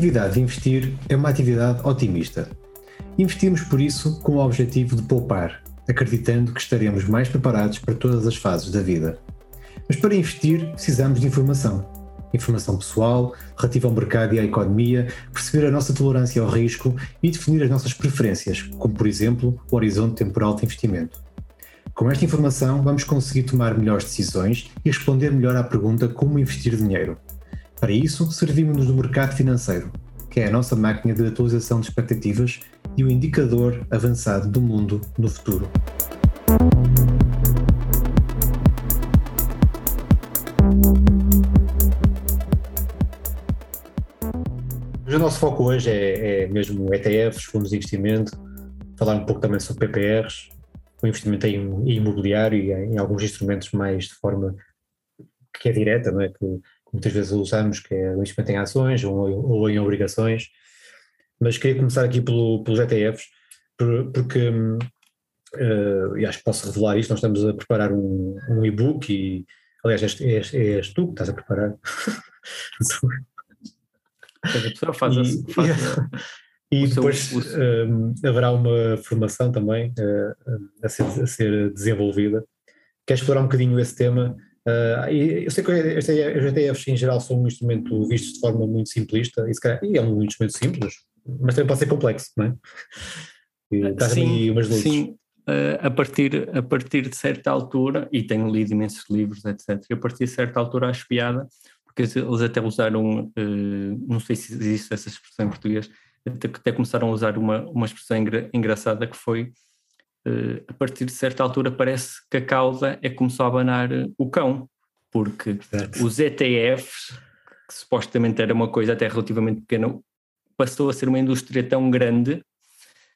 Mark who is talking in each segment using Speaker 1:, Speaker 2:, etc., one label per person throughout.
Speaker 1: Atividade de investir é uma atividade otimista. Investimos por isso com o objetivo de poupar, acreditando que estaremos mais preparados para todas as fases da vida. Mas para investir precisamos de informação. Informação pessoal, relativa ao mercado e à economia, perceber a nossa tolerância ao risco e definir as nossas preferências, como por exemplo o horizonte temporal de investimento. Com esta informação, vamos conseguir tomar melhores decisões e responder melhor à pergunta como investir dinheiro. Para isso, servimos-nos do mercado financeiro, que é a nossa máquina de atualização de expectativas e o indicador avançado do mundo no futuro. o nosso foco hoje é, é, mesmo ETFs, fundos de investimento, falar um pouco também sobre PPRs, o investimento em, imobiliário e em, alguns instrumentos mais de forma que é direta, não é? que muitas vezes usamos, que é o investimento em ações ou, ou em obrigações. Mas queria começar aqui pelo, pelos ETFs, porque uh, e acho que posso revelar isto, nós estamos a preparar um, um e-book e aliás és, és, és tu que estás a preparar
Speaker 2: a faz, e, faz
Speaker 1: e, e depois um, haverá uma formação também uh, a, ser, a ser desenvolvida. Queres explorar um bocadinho esse tema? Uh, eu sei que os ETFs em geral são um instrumento visto de forma muito simplista e, calhar, e é um instrumento simples, mas também pode ser complexo, não é?
Speaker 2: E sim, umas luzes. sim. Uh, a, partir, a partir de certa altura, e tenho lido imensos livros, etc., e a partir de certa altura acho piada, porque eles até usaram, uh, não sei se existe essa expressão em português, até, até começaram a usar uma, uma expressão engra, engraçada que foi a partir de certa altura parece que a causa é começou a abanar o cão, porque os ETFs, que supostamente era uma coisa até relativamente pequena, passou a ser uma indústria tão grande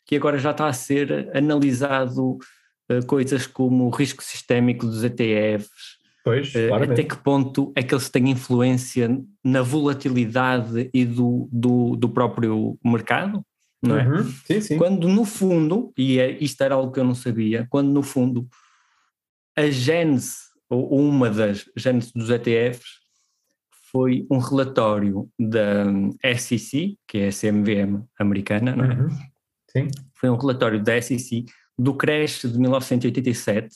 Speaker 2: que agora já está a ser analisado uh, coisas como o risco sistémico dos ETFs,
Speaker 1: Pois,
Speaker 2: uh, até que ponto é que eles têm influência na volatilidade e do, do, do próprio mercado? Não é?
Speaker 1: Uhum. Sim, sim.
Speaker 2: Quando no fundo, e é, isto era algo que eu não sabia, quando no fundo a gênese, ou uma das gêneses dos ETFs, foi um relatório da SEC, que é a CMVM americana, não é? Uhum.
Speaker 1: Sim.
Speaker 2: Foi um relatório da SEC do crash de 1987,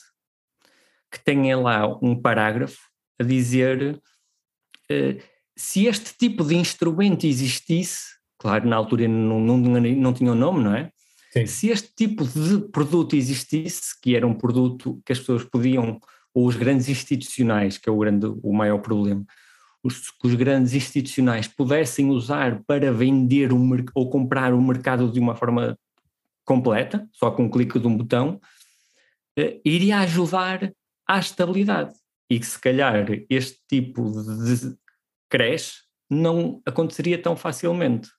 Speaker 2: que tenha lá um parágrafo a dizer uh, se este tipo de instrumento existisse, claro, na altura não, não, não tinha o um nome, não é?
Speaker 1: Sim.
Speaker 2: Se este tipo de produto existisse, que era um produto que as pessoas podiam, ou os grandes institucionais, que é o, grande, o maior problema, os, os grandes institucionais pudessem usar para vender um, ou comprar o mercado de uma forma completa, só com um clique de um botão, uh, iria ajudar à estabilidade. E que se calhar este tipo de creche não aconteceria tão facilmente.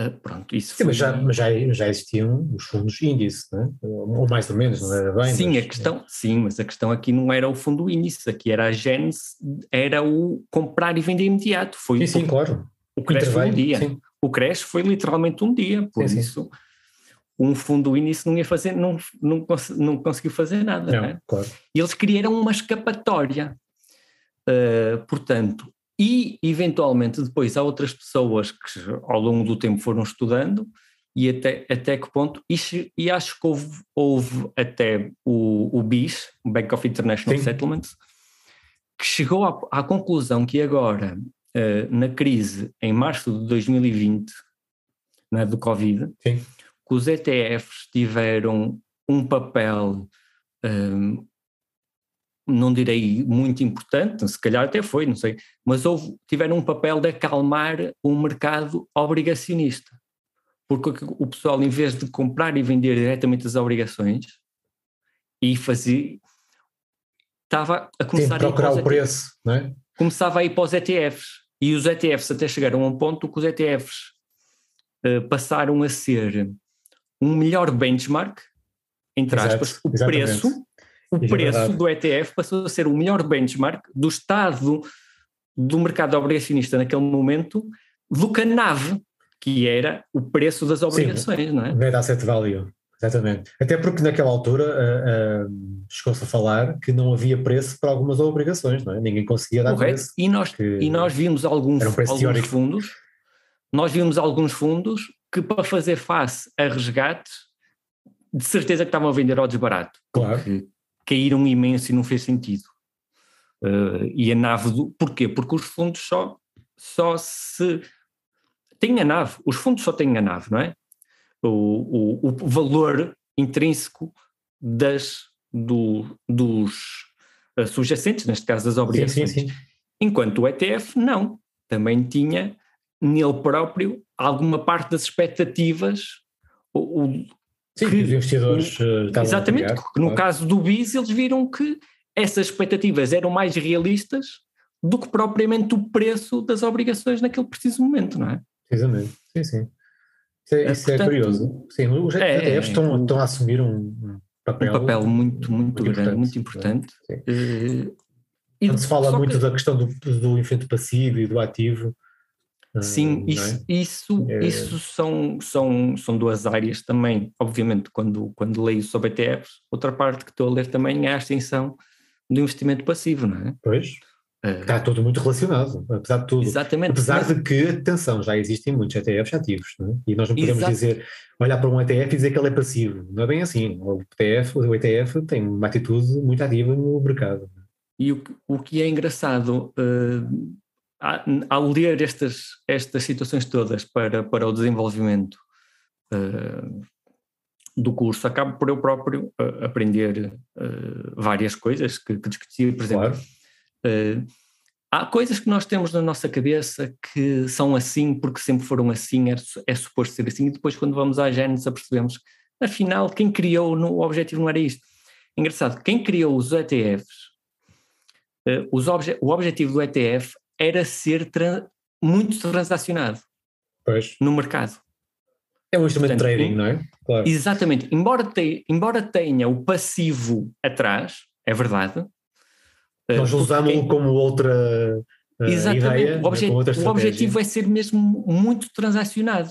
Speaker 2: Uh, pronto, isso
Speaker 1: Sim, mas, já, mas já, já existiam os fundos índice, não é? ou mais ou menos, não era bem?
Speaker 2: Sim,
Speaker 1: mas,
Speaker 2: a questão, é. sim, mas a questão aqui não era o fundo índice, aqui era a gênese, era o comprar e vender imediato. Foi
Speaker 1: sim, sim, claro.
Speaker 2: O creche foi um dia. Sim. O creche foi literalmente um dia, por sim, isso... Um fundo índice não ia fazer, não, não, não conseguiu fazer nada. Não,
Speaker 1: né? claro.
Speaker 2: E eles criaram uma escapatória. Uh, portanto, e eventualmente depois há outras pessoas que ao longo do tempo foram estudando e até, até que ponto, e, e acho que houve, houve até o, o BIS, o Bank of International Sim. Settlements, que chegou à, à conclusão que agora, uh, na crise em março de 2020, né, do Covid,
Speaker 1: Sim
Speaker 2: que os ETFs tiveram um papel, um, não direi muito importante, se calhar até foi, não sei, mas houve, tiveram um papel de acalmar o mercado obrigacionista. Porque o pessoal, em vez de comprar e vender diretamente as obrigações, e fazer. estava a começar
Speaker 1: Tem a procurar o preço, não é?
Speaker 2: Começava a ir para os ETFs. E os ETFs até chegaram a um ponto que os ETFs uh, passaram a ser um melhor benchmark, entre aspas, Exato, o exatamente. preço, o é preço do ETF passou a ser o melhor benchmark do estado do mercado obrigacionista naquele momento do que a NAV, que era o preço das obrigações, Sim, não é?
Speaker 1: Net asset value, exatamente. Até porque naquela altura uh, uh, chegou-se a falar que não havia preço para algumas obrigações, não é? Ninguém conseguia dar
Speaker 2: Correto.
Speaker 1: preço.
Speaker 2: E nós, e nós vimos alguns, um alguns fundos nós vimos alguns fundos que para fazer face a resgate, de certeza que estavam a vender ao desbarato.
Speaker 1: Claro.
Speaker 2: Porque caíram imenso e não fez sentido. Uh, e a nave do. Porquê? Porque os fundos só, só se. Tem a nave, os fundos só têm a nave, não é? O, o, o valor intrínseco das, do, dos uh, subjacentes, neste caso das obrigações.
Speaker 1: Sim, sim, sim.
Speaker 2: Enquanto o ETF não, também tinha nele próprio alguma parte das expectativas. O
Speaker 1: sim, que, os investidores o,
Speaker 2: uh, Exatamente, criar, no claro. caso do BIS eles viram que essas expectativas eram mais realistas do que propriamente o preço das obrigações naquele preciso momento, não é?
Speaker 1: Precisamente, sim, sim. Isso é, isso é Portanto, é curioso. Sim, os ETFs é, estão, estão a assumir um,
Speaker 2: papel, um papel muito, muito, muito grande, muito importante. Uh,
Speaker 1: e Quando se fala muito que... da questão do, do passivo e do ativo.
Speaker 2: Sim, isso, é? isso, é... isso são, são, são duas áreas também. Obviamente, quando, quando leio sobre ETFs, outra parte que estou a ler também é a extensão do investimento passivo, não é?
Speaker 1: Pois. Uh, Está tudo muito relacionado, apesar de tudo.
Speaker 2: Exatamente.
Speaker 1: Apesar de que, atenção, já existem muitos ETFs ativos, é? e nós não podemos Exato. dizer, olhar para um ETF e dizer que ele é passivo. Não é bem assim. O ETF, o ETF tem uma atitude muito ativa no mercado.
Speaker 2: E o, o que é engraçado, uh, ao ler estas, estas situações todas para, para o desenvolvimento uh, do curso, acabo por eu próprio uh, aprender várias coisas que, que discutia, por exemplo. Claro Uh, há coisas que nós temos na nossa cabeça que são assim porque sempre foram assim, é, é suposto ser assim, e depois quando vamos à Gênesis apercebemos afinal quem criou, no, o objetivo não era isto. Engraçado, quem criou os ETFs, uh, os obje, o objetivo do ETF era ser muito transacionado
Speaker 1: pois.
Speaker 2: no mercado.
Speaker 1: É um instrumento de trading, não é?
Speaker 2: Claro. Exatamente. Embora, te, embora tenha o passivo atrás, é verdade,
Speaker 1: nós usámos-lo como outra uh,
Speaker 2: Exatamente.
Speaker 1: ideia.
Speaker 2: O, obje o objetivo é ser mesmo muito transacionado.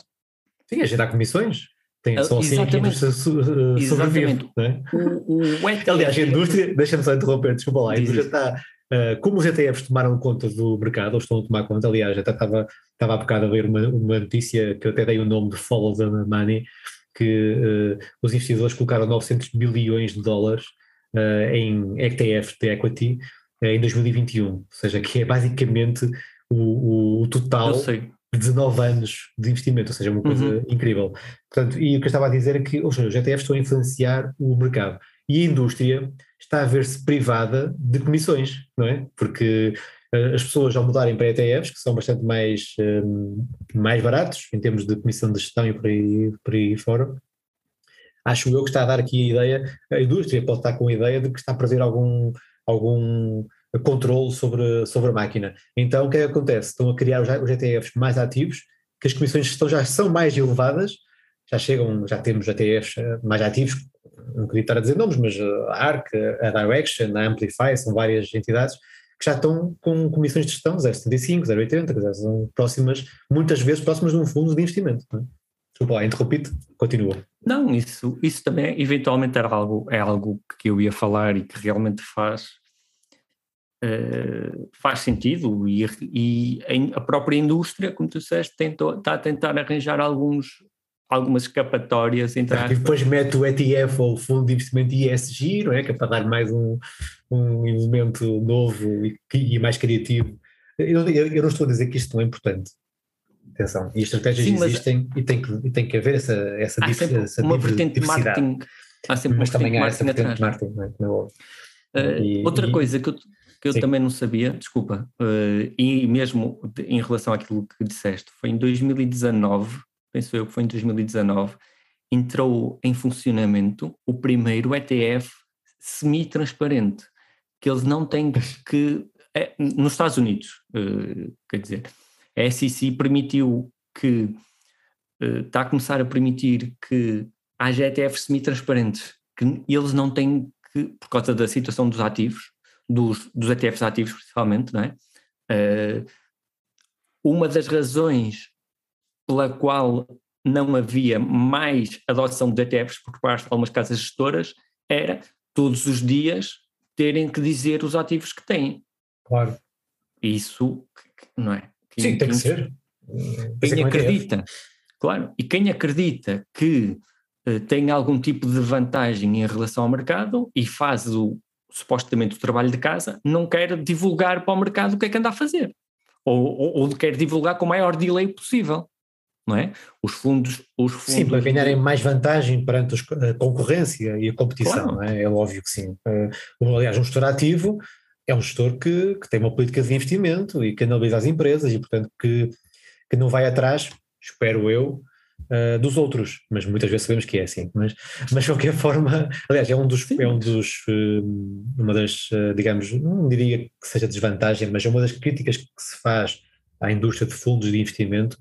Speaker 1: Sim, é gerar comissões. Tem, só assim que a indústria sobrevive. Né? O, o ETF... Aliás, a indústria, deixa-me só interromper, desculpa lá, a indústria está. Uh, como os ETFs tomaram conta do mercado, ou estão a tomar conta, aliás, até estava, estava há bocado a ver uma, uma notícia que eu até dei o nome de Follow the Money, que uh, os investidores colocaram 900 bilhões de dólares uh, em ETFs de equity em 2021, ou seja, que é basicamente o, o total de 19 anos de investimento, ou seja, uma coisa uhum. incrível. Portanto, e o que eu estava a dizer é que, seja, os ETFs estão a influenciar o mercado e a indústria está a ver-se privada de comissões, não é? Porque uh, as pessoas ao mudarem para ETFs, que são bastante mais, um, mais baratos em termos de comissão de gestão e por aí, por aí fora, acho eu que está a dar aqui a ideia, a indústria pode estar com a ideia de que está a perder algum, algum controle sobre, sobre a máquina. Então o que é que acontece? Estão a criar os, os ETFs mais ativos, que as comissões de gestão já são mais elevadas, já chegam, já temos ETFs eh, mais ativos, não queria estar a dizer nomes, mas a ARC, a Direction, a Amplify, são várias entidades que já estão com comissões de gestão 0,75, 0,80, são próximas, muitas vezes próximas de um fundo de investimento. É? Desculpa lá, interrompi-te, continua.
Speaker 2: Não, isso, isso também eventualmente era algo, é algo que eu ia falar e que realmente faz uh, faz sentido e, e, a própria indústria, como tu disseste, tentou, está a tentar arranjar alguns, algumas escapatórias entre
Speaker 1: E depois mete o ETF ou o Fundo de Investimento ISG, não é? Que é para dar mais um, um elemento novo e, e mais criativo. Eu, eu, eu, não estou a dizer que isto não é importante. Atenção, e estratégias Sim, existem e tem, que, e tem que haver essa, essa,
Speaker 2: há
Speaker 1: sempre
Speaker 2: essa uma vertente de marketing. Há sempre
Speaker 1: mas também há essa vertente de marketing, não é?
Speaker 2: Uh, e, outra e, coisa que eu, que eu também não sabia, desculpa, uh, e mesmo em relação àquilo que disseste, foi em 2019, penso eu que foi em 2019, entrou em funcionamento o primeiro ETF semi-transparente, que eles não têm que. É, nos Estados Unidos, uh, quer dizer, a SEC permitiu que. Uh, está a começar a permitir que haja ETFs semi-transparentes, que eles não têm que, por causa da situação dos ativos, dos, dos ETFs ativos principalmente, não é? Uh, uma das razões pela qual não havia mais adoção de ETFs por parte de algumas casas gestoras era todos os dias terem que dizer os ativos que têm.
Speaker 1: Claro.
Speaker 2: Isso, não é?
Speaker 1: Que, Sim, tem que ser.
Speaker 2: Quem acredita, claro, e quem acredita que uh, tem algum tipo de vantagem em relação ao mercado e faz o, supostamente o trabalho de casa, não quer divulgar para o mercado o que é que anda a fazer. Ou, ou, ou quer divulgar com o maior delay possível. Não é? Os fundos, os fundos.
Speaker 1: Sim, para ganharem mais vantagem perante a concorrência e a competição, claro. é? é? óbvio que sim. Uh, aliás, um gestor ativo é um gestor que, que tem uma política de investimento e que analisa as empresas e, portanto, que, que não vai atrás, espero eu, uh, dos outros, mas muitas vezes sabemos que é assim. Mas, mas de qualquer forma, aliás, é um dos, é um dos uh, uma das, uh, digamos, não diria que seja desvantagem, mas é uma das críticas que se faz à indústria de fundos de investimento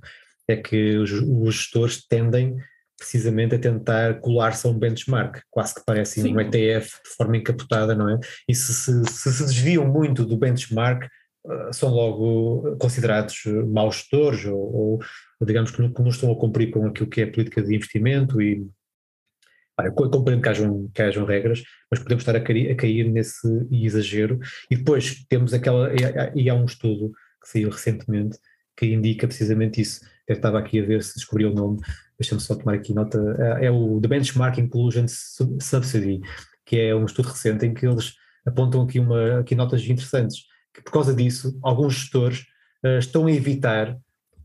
Speaker 1: é que os, os gestores tendem precisamente a tentar colar-se a um benchmark, quase que parece Sim. um ETF de forma encapotada, não é? E se se, se, se desviam muito do benchmark, uh, são logo considerados maus gestores ou, ou, digamos que não, que não, estão a cumprir com aquilo que é a política de investimento e eu compreendo que hajam, que hajam regras, mas podemos estar a cair, a cair nesse exagero e depois temos aquela, e há um estudo que saiu recentemente que indica precisamente isso, eu estava aqui a ver se descobri o nome, deixa-me só tomar aqui nota, é, é o The Benchmark Inclusion Subsidy, que é um estudo recente em que eles apontam aqui, uma, aqui notas interessantes, que por causa disso, alguns gestores uh, estão a evitar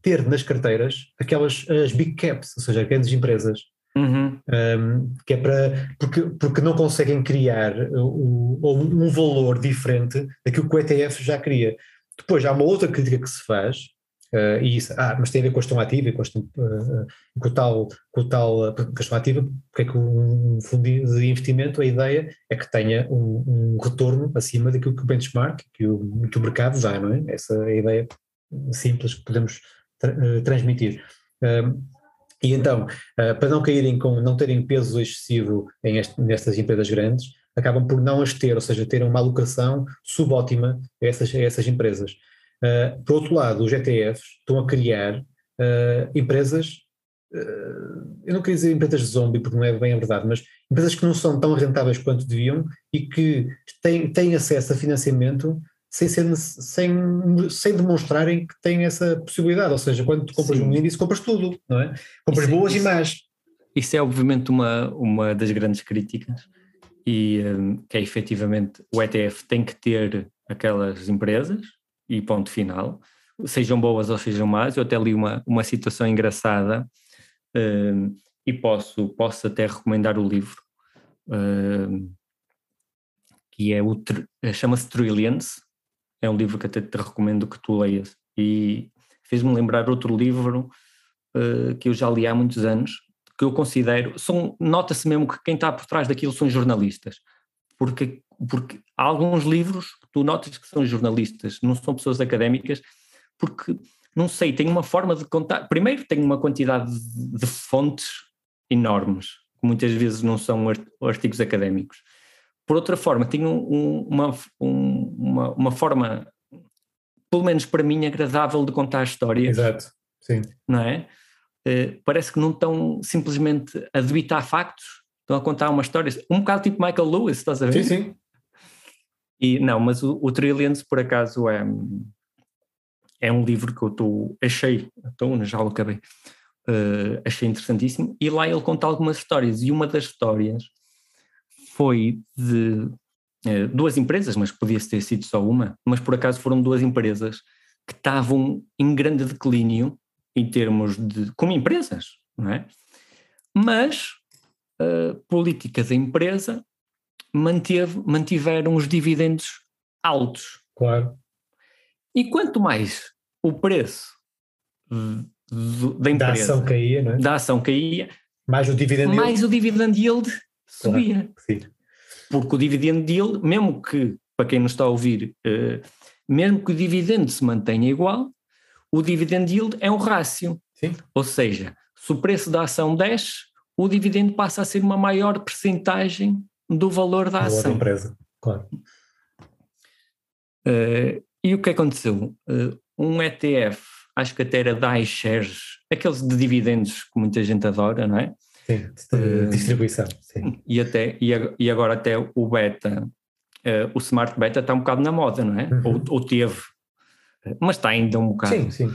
Speaker 1: ter nas carteiras aquelas as big caps, ou seja, grandes empresas,
Speaker 2: uhum.
Speaker 1: um, que é para, porque, porque não conseguem criar o, um valor diferente daquilo que o ETF já cria. Depois há uma outra crítica que se faz, Uh, e isso, ah, mas tem a ver com a gestão ativa e com, uh, com, tal, com tal gestão ativa, porque é que um fundo de investimento, a ideia é que tenha um, um retorno acima daquilo que o benchmark, que o, que o mercado dá, não é? Essa é a ideia simples que podemos tra uh, transmitir. e então, para não caírem com, não terem peso excessivo em este, nestas empresas grandes, acabam por não as ter, ou seja, terem uma alocação subótima a essas, a essas empresas. Uh, por outro lado, os ETFs estão a criar uh, empresas, uh, eu não queria dizer empresas de zombie, porque não é bem a verdade, mas empresas que não são tão rentáveis quanto deviam e que têm, têm acesso a financiamento sem, ser, sem, sem demonstrarem que têm essa possibilidade. Ou seja, quando tu compras Sim. um índice, compras tudo, não é? Compras isso, é- boas isso, e más.
Speaker 2: Isso é obviamente uma, uma das grandes críticas e um, que é efetivamente o ETF tem que ter aquelas empresas e ponto final, sejam boas ou sejam más. Eu até li uma, uma situação engraçada uh, e posso, posso até recomendar o livro, uh, que é o chama-se Trillions, é um livro que até te recomendo que tu leias. E fez-me lembrar outro livro uh, que eu já li há muitos anos, que eu considero, nota-se mesmo que quem está por trás daquilo são jornalistas, porque porque há alguns livros que tu notas que são jornalistas, não são pessoas académicas, porque, não sei, tem uma forma de contar. Primeiro, tem uma quantidade de, fontes enormes, que muitas vezes não são artigos académicos. Por outra forma, tem um, uma, um, uma, uma forma, pelo menos para mim, agradável de contar histórias.
Speaker 1: Exato, sim.
Speaker 2: Não é? Uh, parece que não estão simplesmente a debitar factos, estão a contar uma história, um bocado tipo Michael Lewis, estás a ver?
Speaker 1: Sim, sim.
Speaker 2: E não, mas o, o Trillions por acaso é, é um livro que eu tô, achei, então já o acabei, uh, achei interessantíssimo, e lá ele conta algumas histórias, e uma das histórias foi de uh, duas empresas, mas podia ter sido só uma, mas por acaso foram duas empresas que estavam em grande declínio em termos de, como empresas, não é? Mas a uh, política da empresa manteve, mantiveram os dividendos altos.
Speaker 1: Claro.
Speaker 2: E quanto mais o preço da empresa,
Speaker 1: da ação caía, não é?
Speaker 2: da ação caía,
Speaker 1: mais o dividend
Speaker 2: mais yield, o dividend yield subia.
Speaker 1: Claro,
Speaker 2: Porque o dividend yield, mesmo que, para quem não está a ouvir, uh, mesmo que o dividendo se mantenha igual, o dividend yield é um rácio.
Speaker 1: Sim.
Speaker 2: Ou seja, se o preço da ação desce, o dividendo passa a ser uma maior percentagem do valor da ação.
Speaker 1: Da empresa, claro.
Speaker 2: Uh, e o que aconteceu? Uh, um ETF, acho que até era da iShares, aqueles de dividendos que muita gente adora, não é?
Speaker 1: Sim, de distribuição, sim.
Speaker 2: E, até, e agora até o beta, uh, o smart beta está um bocado na moda, não é? Uhum. Ou, ou, teve, mas está ainda um bocado.
Speaker 1: Sim, sim.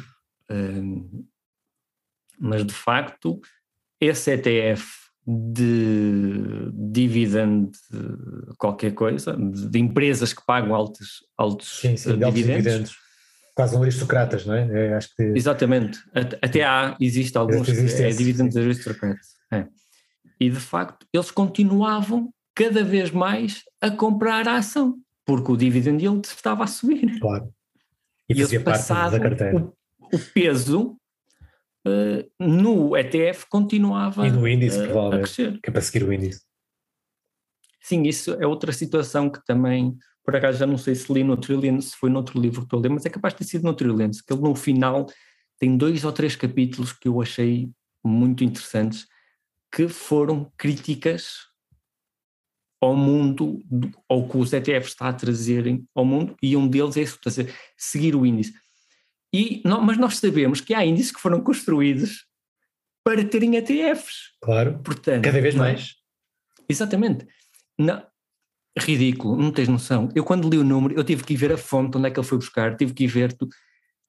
Speaker 2: Uh, mas de facto, esse ETF de dividend qualquer coisa, de, de, empresas que pagam altos, altos, sim, sim, dividendos. dividendos.
Speaker 1: Quase um aristocratas, não é? é acho que...
Speaker 2: Exatamente. Até há, existe alguns, existe é, dividendos aristocratas. É. E de facto, eles continuavam cada vez mais a comprar a ação, porque o dividend yield estava a subir.
Speaker 1: Claro. E, e fazia parte da carteira.
Speaker 2: O, o peso no ETF continuava
Speaker 1: e no índice, uh, a crescer. Que é para seguir o índice.
Speaker 2: Sim, isso é outra situação que também, por acaso já não sei se li no Trillion, se foi noutro livro que a ler, mas é capaz de ter sido no Trillion, que ele no final tem dois ou três capítulos que eu achei muito interessantes, que foram críticas ao mundo, ao que os ETFs está a trazerem ao mundo, e um deles é isso, dizer, seguir o índice. E, não, mas nós sabemos que há índices que foram construídos para terem ETFs.
Speaker 1: Claro, Portanto, cada vez é? mais.
Speaker 2: Exatamente. Não, ridículo, não tens noção. Eu quando li o número, eu tive que ir ver a fonte onde é que ele foi buscar, tive que ir ver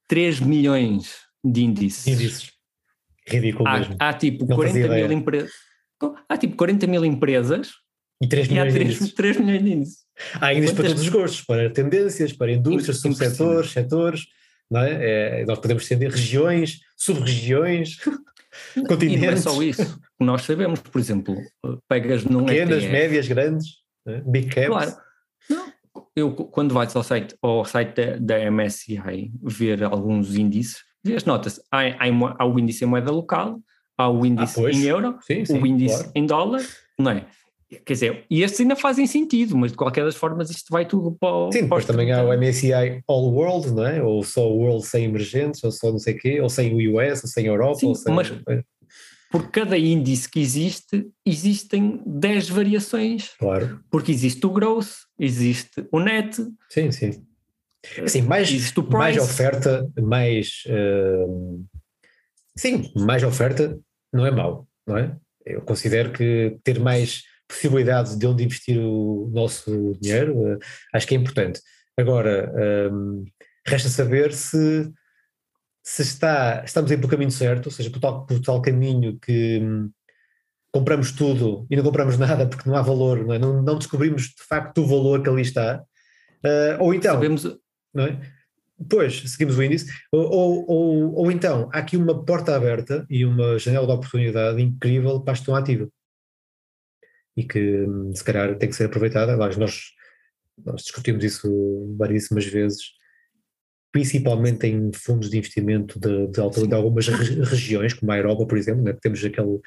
Speaker 2: 3 milhões de índices.
Speaker 1: Índices. Ridículo
Speaker 2: há,
Speaker 1: mesmo.
Speaker 2: Há tipo, 40 mil empresas. Há tipo 40 mil empresas
Speaker 1: e 3 milhões,
Speaker 2: e há 3, 3 milhões de índices.
Speaker 1: Há índices para todos os gostos, para tendências, para indústrias, subsetores, setores, não é? é? Nós podemos ter regiões, sub-regiões, continentes. E não é
Speaker 2: só isso. Nós sabemos, por exemplo, pegas num
Speaker 1: Pequenas, ETF, médias, grandes, é? big caps.
Speaker 2: Claro. Não, eu, quando vais ao site, ao site da, da MSCI ver alguns índices, vês notas, há, há, há, o índice em moeda local, há o índice ah, em euro, sim, sim, o índice claro. em dólar, não é? Quer dizer, e estes ainda fazem sentido, mas de qualquer das formas isto vai tudo para o.
Speaker 1: Sim, depois também há o MSCI All World, não é? Ou só o World sem emergentes, ou só não sei o quê, ou sem o US, ou sem a Europa, Sim, ou sem.
Speaker 2: Mas por cada índice que existe, existem 10 variações.
Speaker 1: Claro.
Speaker 2: Porque existe o growth, existe o net.
Speaker 1: Sim, sim. Assim, mais, mais oferta, mais. Uh, sim, mais oferta não é mau, não é? Eu considero que ter mais possibilidade de onde investir o nosso dinheiro, uh, acho que é importante. Agora, um, resta saber se, se está, estamos aí pelo caminho certo, ou seja, por tal, por tal caminho que um, compramos tudo e não compramos nada porque não há valor, não, é? não, não descobrimos de facto o valor que ali está. Uh, ou então. Sabemos. Não é? Pois, seguimos o índice. Ou, ou, ou, ou, então, há aqui uma porta aberta e uma janela de oportunidade incrível para a gestão ativa e que hum, se calhar tem que ser aproveitada. Nós, nós, nós discutimos isso variedíssimas vezes, principalmente em fundos de investimento de, de, de algumas regiões, como a Europa, por exemplo, né? temos aquele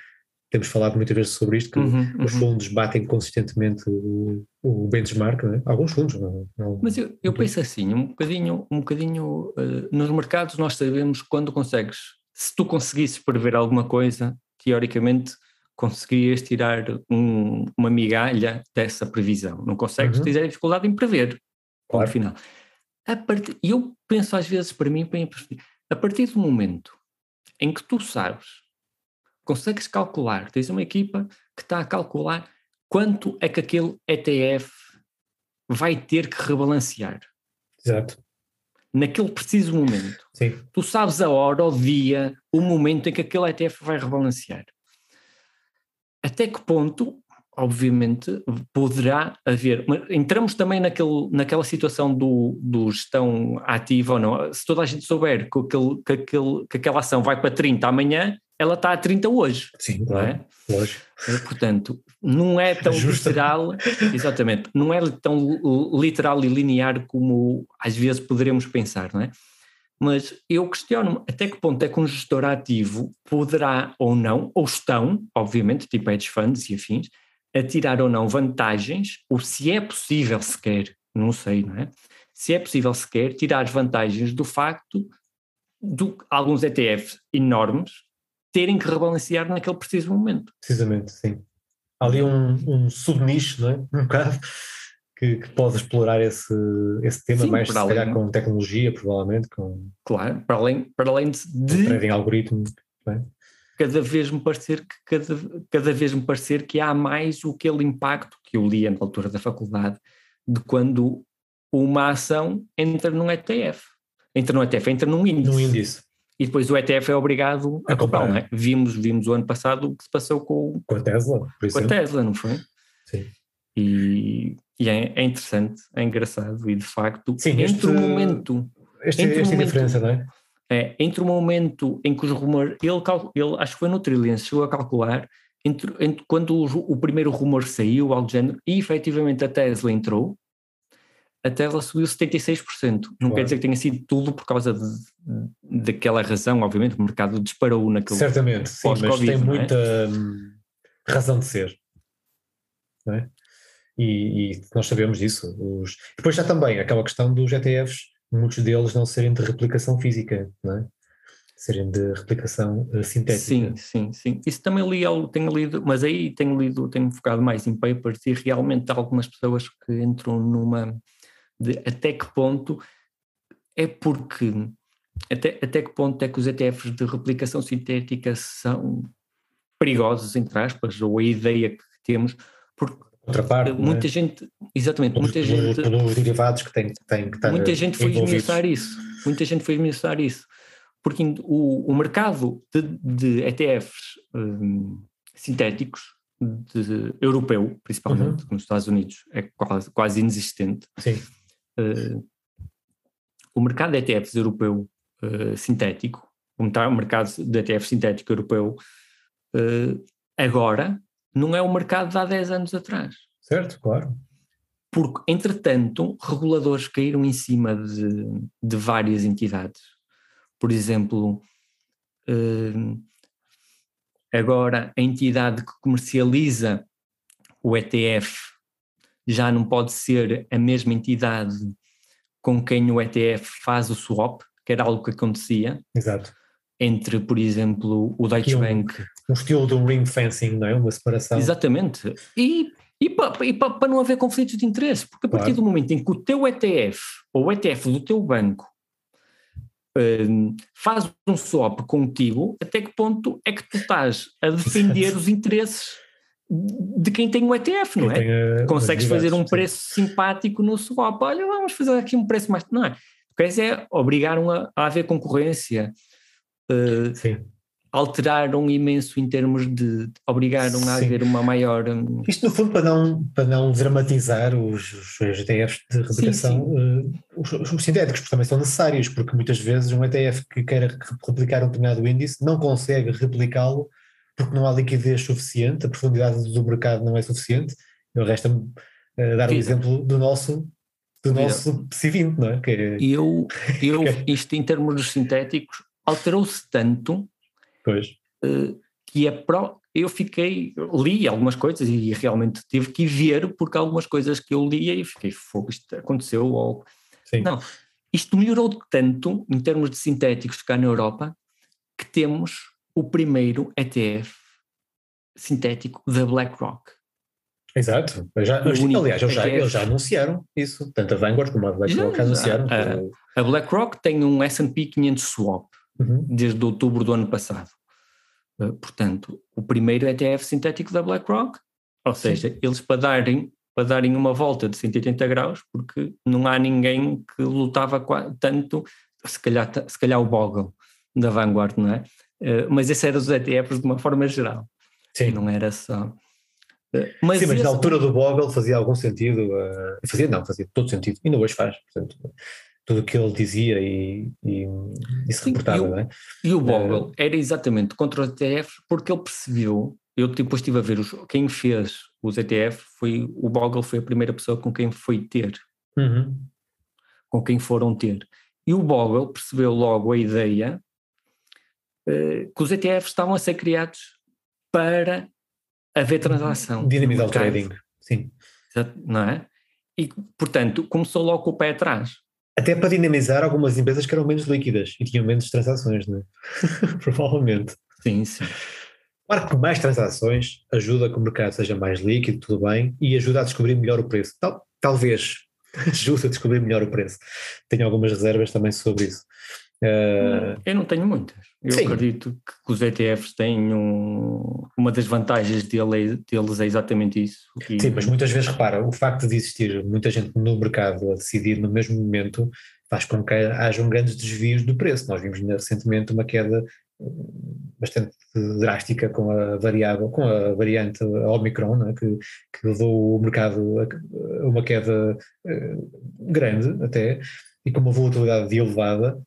Speaker 1: temos falado muitas vezes sobre isto, que uhum, os uhum. fundos batem consistentemente o, o benchmark, né? alguns fundos. Não,
Speaker 2: não, Mas eu, eu penso assim, um bocadinho, um bocadinho uh, nos mercados nós sabemos quando consegues, se tu conseguisses prever alguma coisa, teoricamente conseguirias tirar um, uma migalha dessa previsão. Não consegues, uhum. tens dificuldade em prever. Claro. final. A part... Eu penso às vezes para mim, a partir do momento em que tu sabes, consegues calcular, tens uma equipa que está a calcular quanto é que aquele ETF vai ter que rebalancear.
Speaker 1: Exato.
Speaker 2: Naquele preciso momento.
Speaker 1: Sim.
Speaker 2: Tu sabes a hora, o dia, o momento em que aquele ETF vai rebalancear até que ponto, obviamente, poderá haver. Entramos também naquele, naquela situação do, do gestão ativa ou não. Se toda a gente souber que, aquele, que, aquele, que aquela ação vai para 30 amanhã, ela está a 30 hoje.
Speaker 1: Sim, claro. É? Lógico.
Speaker 2: Eh, portanto, não é tão Justa. literal, exatamente, não é tão literal e linear como às vezes poderemos pensar, não é? Mas eu questiono-me até que ponto é que um gestor ativo poderá ou não, ou estão, obviamente, tipo hedge funds e afins, a tirar ou não vantagens, ou se é possível sequer, não sei, não é? Se é possível sequer tirar vantagens do facto de alguns ETFs enormes terem que rebalancear naquele preciso momento.
Speaker 1: Precisamente, sim. Há ali um, um subnicho, não é? Um bocado que, que pode explorar esse, esse tema Sim, mais se além, calhar com tecnologia, provavelmente. Com,
Speaker 2: claro, para além, para além de, de
Speaker 1: trading algoritmo.
Speaker 2: Cada vez me parecer que cada, cada vez me parecer que há mais o aquele impacto que eu lia na altura da faculdade de quando uma ação entra num ETF. Entra num ETF, entra num índice.
Speaker 1: Num índice.
Speaker 2: e depois o ETF é obrigado a, a comprar, não é? Vimos, vimos o ano passado o que se passou com,
Speaker 1: com a Tesla,
Speaker 2: por exemplo. Com a Tesla, não foi?
Speaker 1: Sim.
Speaker 2: E, e é, é, interessante, é engraçado e de facto,
Speaker 1: Sim,
Speaker 2: entre
Speaker 1: este,
Speaker 2: o momento...
Speaker 1: Este, entre esta momento, diferença, não é?
Speaker 2: É, entre o momento em que os rumores, ele, ele acho que foi no Trillions, chegou a calcular, entre, entre quando o, o, primeiro rumor saiu, algo do género, e efetivamente a Tesla entrou, a Tesla subiu 76%. Não claro. quer dizer que tenha sido tudo por causa de, daquela razão, obviamente, o mercado disparou naquele
Speaker 1: Certamente, sim, mas tem é? muita hum, razão de ser. É? E, e, nós sabemos disso. Os... Depois já também aquela questão dos ETFs, muitos deles não serem de replicação física, não é? serem de replicação uh, sintética.
Speaker 2: Sim, sim, sim. Isso também li, tenho lido, mas aí tenho lido, tenho focado mais em papers e realmente algumas pessoas que entram numa de até que ponto é porque até, até que ponto é que os ETFs de replicação sintética são perigosos, entre aspas, ou a ideia que temos, porque
Speaker 1: Outra parte,
Speaker 2: muita
Speaker 1: né?
Speaker 2: gente, exatamente,
Speaker 1: muita
Speaker 2: os, gente,
Speaker 1: os derivados que têm, têm que estar
Speaker 2: muita gente foi esmiuçar isso, muita gente foi esmiuçar isso, porque o, o mercado de, de ETFs um, sintéticos de, europeu, principalmente, uhum. nos Estados Unidos, é quase, quase inexistente.
Speaker 1: Sim
Speaker 2: uh, o mercado de ETFs europeu uh, sintético, o mercado de ETFs sintético europeu, uh, agora não é o mercado de há 10 anos atrás.
Speaker 1: Certo, claro.
Speaker 2: Porque, entretanto, reguladores caíram em cima de, de várias entidades. Por exemplo, agora a entidade que comercializa o ETF já não pode ser a mesma entidade com quem o ETF faz o swap, que era algo que acontecia.
Speaker 1: Exato.
Speaker 2: Entre, por exemplo, o Deutsche Bank.
Speaker 1: Um estilo de um ring fencing, não é? Uma separação.
Speaker 2: Exatamente. E, e para pa, pa não haver conflitos de interesse, porque a partir claro. do momento em que o teu ETF, ou o ETF do teu banco, um, faz um swap contigo, até que ponto é que tu estás a defender os interesses de quem tem o ETF, não quem é? Consegues fazer um preço sim. simpático no swap. Olha, vamos fazer aqui um preço mais. Não é? O que é obrigaram a, a haver concorrência. Uh,
Speaker 1: sim.
Speaker 2: Alteraram imenso em termos de. obrigaram sim. a haver uma maior. Um...
Speaker 1: Isto, no fundo, para não, para não dramatizar os, os ETFs de replicação, uh, os, os, sintéticos também são necessários, porque muitas vezes um ETF que queira replicar um determinado índice não consegue replicá-lo porque não há liquidez suficiente, a profundidade do mercado não é suficiente. Eu resta-me uh, dar o um exemplo do nosso do nosso C20, não é? Que é...
Speaker 2: Eu, eu isto em termos dos sintéticos alterou-se tanto
Speaker 1: pois.
Speaker 2: Uh, que é pro, eu fiquei, li algumas coisas e realmente tive que ver porque algumas coisas que eu lia e fiquei, fogo, isto aconteceu ou...
Speaker 1: Sim.
Speaker 2: Não, isto melhorou tanto em termos de sintéticos cá na Europa que temos o primeiro ETF sintético da BlackRock.
Speaker 1: Exato. Já, aliás, eles já, eles já anunciaram isso. Tanto a Vanguard como a BlackRock já, anunciaram.
Speaker 2: A, a, BlackRock tem um S&P 500 Swap uhum. desde outubro do ano passado. Uh, portanto, o primeiro ETF sintético da BlackRock, ou seja, Sim. eles para darem, para darem uma volta de 180 graus, porque não há ninguém que lutava tanto, se calhar, se calhar o Bogle da Vanguard, não é? Uh, mas esse era os ETFs de uma forma geral.
Speaker 1: Sim.
Speaker 2: Não era só.
Speaker 1: Mas Sim, mas esse... na altura do Bogle fazia algum sentido. Uh, fazia, não, fazia todo sentido. Ainda hoje faz. Portanto, tudo o que ele dizia e, e, e se reportava,
Speaker 2: e o,
Speaker 1: não é?
Speaker 2: E o Bogle era exatamente contra os ETF porque ele percebeu. Eu depois estive a ver os, quem fez os ETF foi o Bogle foi a primeira pessoa com quem foi ter,
Speaker 1: uhum.
Speaker 2: com quem foram ter. E o Bogle percebeu logo a ideia eh, que os ETFs estavam a ser criados para haver transação.
Speaker 1: Dinamizar o trading, sim.
Speaker 2: Não é? E, portanto, começou logo com o pé atrás.
Speaker 1: Até para dinamizar algumas empresas que eram menos líquidas e tinham menos transações, não é? Provavelmente.
Speaker 2: Sim, sim.
Speaker 1: Claro que mais transações ajuda a que o mercado seja mais líquido, tudo bem, e ajuda a descobrir melhor o preço. Tal, talvez ajude a descobrir melhor o preço. Tenho algumas reservas também sobre isso.
Speaker 2: Uh, eu não tenho muitas. Eu sim. acredito que os ETFs têm um, uma das vantagens dele, deles é exatamente isso.
Speaker 1: E... Sim, mas muitas vezes repara, o facto de existir muita gente no mercado a decidir no mesmo momento faz com que hajam grandes desvios do preço. Nós vimos recentemente uma queda bastante drástica com a variável, com a variante Omicron, né, que, que levou o mercado a uma queda uh, grande até, e com uma volatilidade elevada,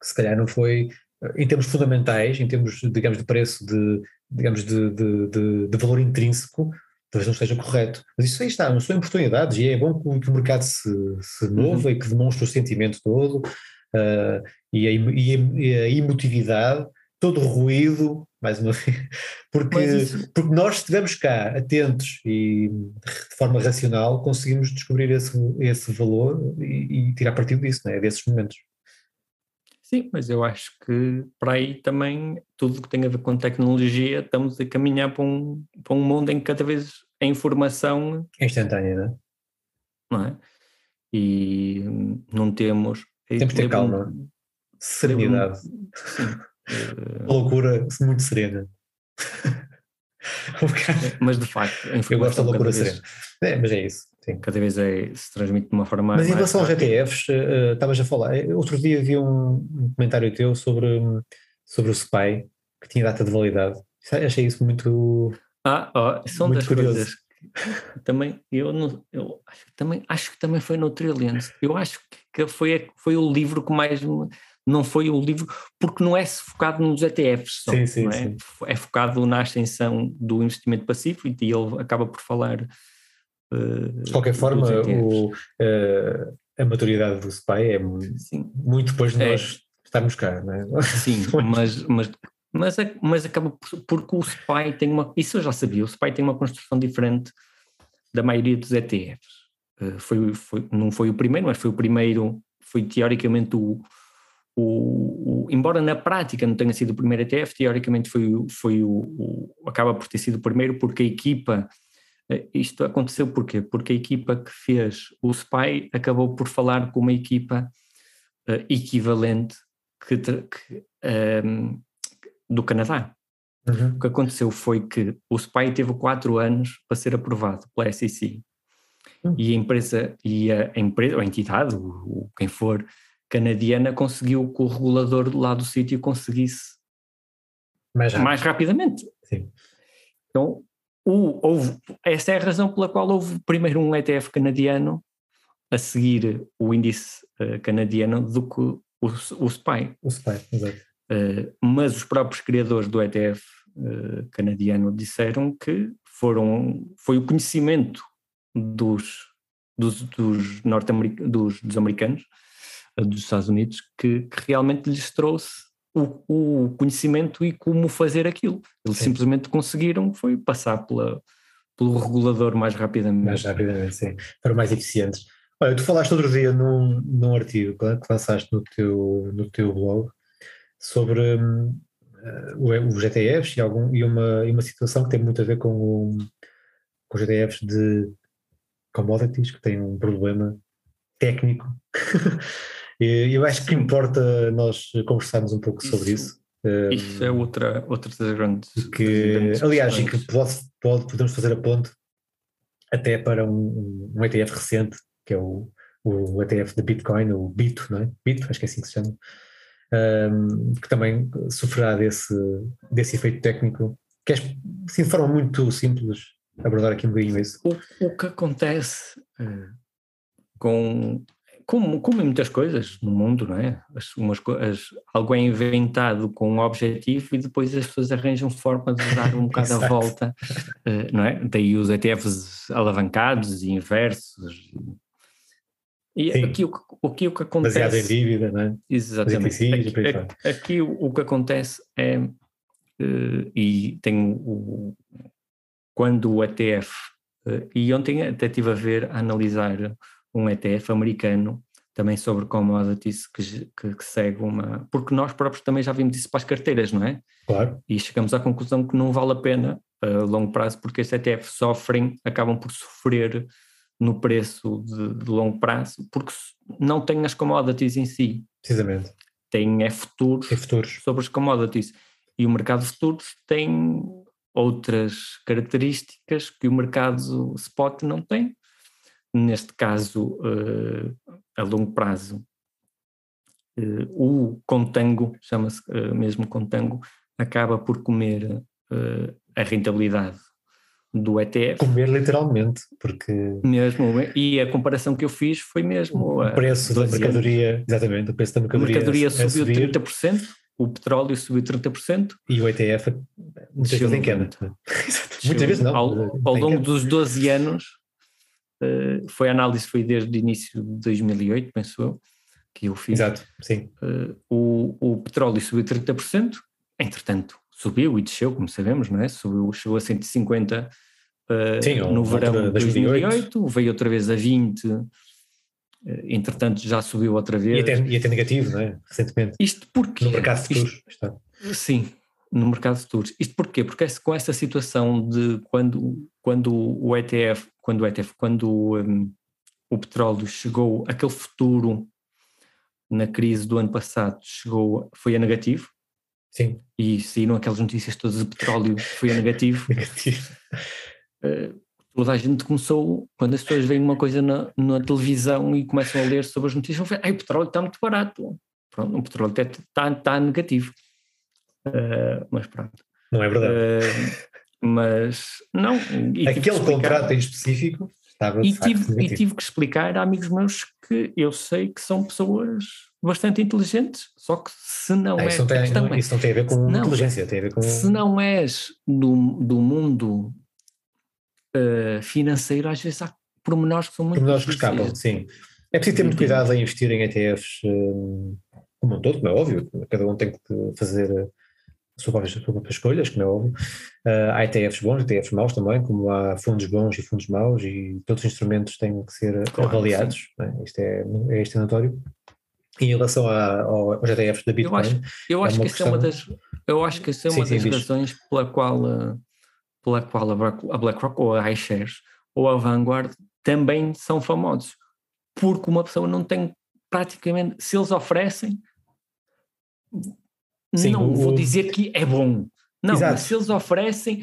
Speaker 1: que se calhar não foi, em termos fundamentais, em termos, digamos, de preço, de, digamos, de, de, de, valor intrínseco, talvez não esteja correto. Mas isso aí está, não são oportunidades, e é bom que, que o mercado se, se mova uhum. e que demonstre o sentimento todo, uh, e, a, e, a, emotividade, todo o ruído, mais uma vez, porque, isso... porque nós estivemos cá atentos e de forma racional conseguimos descobrir esse, esse valor e, e tirar partido disso, né, desses momentos.
Speaker 2: Sim, mas eu acho que para aí também tudo que tem a ver com tecnologia estamos a caminhar para um, para um mundo em que cada vez a informação
Speaker 1: é instantânea, não é?
Speaker 2: Não é? E não temos.
Speaker 1: Temos de ter calma, serenidade. loucura muito serena.
Speaker 2: mas de facto,
Speaker 1: eu gosto da loucura serena. É, mas é isso. Sim.
Speaker 2: Cada vez é, se transmite de uma forma
Speaker 1: Mas em relação aos ETFs, uh, estavas a falar, eh, outro dia vi um, comentário teu sobre, sobre o SPY, que tinha data de validade. Achei isso muito.
Speaker 2: Ah, oh, são muito das curioso. coisas que também eu não eu acho que também acho que também foi no Trillions eu acho que foi foi o livro que mais não foi o livro porque não é focado nos ETFs só,
Speaker 1: sim, sim,
Speaker 2: é?
Speaker 1: Sim.
Speaker 2: é focado na ascensão do investimento passivo e ele acaba por falar
Speaker 1: de qualquer forma, o, uh, a maturidade do SPY é Sim. muito depois de é. nós estarmos cá, não é?
Speaker 2: Sim, mas, mas, mas, mas acaba por, porque o SPY tem uma. Isso eu já sabia, o SPY tem uma construção diferente da maioria dos ETFs. Uh, foi, foi, não foi o primeiro, mas foi o primeiro, foi teoricamente o, o, o, embora na prática não tenha sido o primeiro ETF, teoricamente foi, foi o, o, acaba por ter sido o primeiro porque a equipa eh, isto aconteceu porquê? Porque a equipa que fez o SPY acabou por falar com uma equipa uh, equivalente que, que, um, ehm, do Canadá. Uhum. O que aconteceu foi que o SPY teve quatro anos para ser aprovado pela SEC. Uhum. E a empresa, e a, empresa, ou a entidade, o, o, quem for, canadiana, conseguiu que o regulador lá do sítio conseguisse mais, mais rapidamente.
Speaker 1: Sim.
Speaker 2: Então, o, houve, essa é a razão pela qual houve primeiro um ETF canadiano a seguir o índice uh, canadiano do que o, o SPY.
Speaker 1: O SPY, exato.
Speaker 2: Uh, mas os próprios criadores do ETF uh, eh, canadiano disseram que foram, foi o conhecimento dos, dos, dos, dos, dos americanos, dos Estados Unidos, que, que realmente lhes trouxe o, o conhecimento e como fazer aquilo. Eles sim. simplesmente conseguiram foi passar pela, pelo regulador mais rapidamente.
Speaker 1: Mais rapidamente, sim. Foram mais eficientes. Olha, tu falaste outro dia num, num artigo que lançaste no teu, no teu blog sobre uh, os GTFs e, algum, e, uma, e uma situação que tem muito a ver com, o, com os GTFs de commodities, que têm um problema técnico E eu acho que importa nós conversarmos um pouco sobre isso.
Speaker 2: Isso é outra, outra das grandes.
Speaker 1: Que, aliás, e que pode, pode, podemos fazer a ponte até para um, um ETF recente, que é o, o ETF de Bitcoin, o BITO, não é? BITO, acho que é assim que se chama, um, que também sofrerá desse, desse efeito técnico. Queres, assim, de forma muito simples, abordar aqui um bocadinho isso?
Speaker 2: O, o que acontece uh, com como, como em muitas coisas no mundo, não é? As, umas, as, algo é inventado com um objetivo e depois as pessoas arranjam forma de dar um bocado a volta, uh, não é? Daí os ETFs alavancados e inversos. E Sim. aqui, o, aqui o que acontece.
Speaker 1: Baseado em dívida, não é?
Speaker 2: Exatamente. Aqui, aqui o, o, que acontece é. Uh, e tem o. Quando o ETF. Eh, e ontem até estive a ver, a analisar um ETF americano também sobre commodities que, que, que, segue uma. Porque nós próprios também já vimos isso para as carteiras, não é?
Speaker 1: Claro.
Speaker 2: E chegamos à conclusão que não vale a pena a longo prazo, porque estes ETFs sofrem, acabam por sofrer no preço de, de longo prazo, porque não têm as commodities em si.
Speaker 1: Precisamente.
Speaker 2: tem é futuros,
Speaker 1: futuros
Speaker 2: sobre as commodities. E o mercado de futuros tem outras características que o mercado spot não tem. Neste caso, uh, a longo prazo, uh, o contango, chama-se uh, mesmo contango, acaba por comer a rentabilidade do ETF.
Speaker 1: Comer literalmente, porque.
Speaker 2: Mesmo, e a comparação que eu fiz foi mesmo.
Speaker 1: O preço da mercadoria, anos. exatamente, o preço da mercadoria.
Speaker 2: A mercadoria subiu subir. 30%, o petróleo subiu 30%.
Speaker 1: E o ETF muitas vezes em queda.
Speaker 2: muitas vezes não. Ao, ao longo dos 12 anos, uh, foi a análise foi desde o início de 2008, penso eu, que eu fiz.
Speaker 1: Exato, sim.
Speaker 2: Uh, o, o petróleo subiu 30%, entretanto subiu e desceu, como sabemos, não é? Subiu, chegou a 150 uh, Sim, no verão de 2008, 2008, veio outra vez a 20, uh, entretanto já subiu outra vez.
Speaker 1: E até, e até negativo, não é? Recentemente.
Speaker 2: Isto porque...
Speaker 1: No mercado de futuros.
Speaker 2: Sim, no mercado de futuros. Isto porquê? Porque com essa situação de quando, quando o ETF, quando o ETF, quando um, o petróleo chegou, aquele futuro na crise do ano passado chegou, foi a negativo,
Speaker 1: Sim.
Speaker 2: E saíram aquelas notícias todas de petróleo, foi a negativo. negativo. Uh, toda a gente começou, quando as pessoas veem uma coisa na, na televisão e começam a ler sobre as notícias, vão ver, ai, o petróleo está muito barato. Pronto, o petróleo está, está, está negativo. Uh, mas pronto.
Speaker 1: Não é verdade. Uh,
Speaker 2: mas, não.
Speaker 1: Aquele contrato em específico estava
Speaker 2: e tive, e tive que explicar a amigos meus que eu sei que são pessoas bastante inteligentes, só que se não ah, és.
Speaker 1: Isso não, tem, não, isso não tem a ver com não, inteligência, tem a ver com.
Speaker 2: Se não és do, do mundo uh, financeiro, às vezes há pormenores que são muito.
Speaker 1: Pormenores que escapam, sim. É preciso ter muito cuidado em investir em ETFs um, como um todo, como é óbvio, cada um tem que fazer as suas próprias escolhas, como é óbvio. Uh, há ETFs bons, ETFs maus também, como há fundos bons e fundos maus, e todos os instrumentos têm que ser claro, avaliados, né? isto é, é estinatório. Em relação a, aos ETFs da Bitcoin.
Speaker 2: Eu acho, eu acho é que essa é uma das, eu acho que essa é uma sim, das sim, razões pela qual, eh, pela qual a BlackRock ou a iShares ou a Vanguard também são famosos. Porque uma pessoa não tem praticamente, se eles oferecem, sim, não o, vou dizer que é bom. Não, exato. mas se eles oferecem,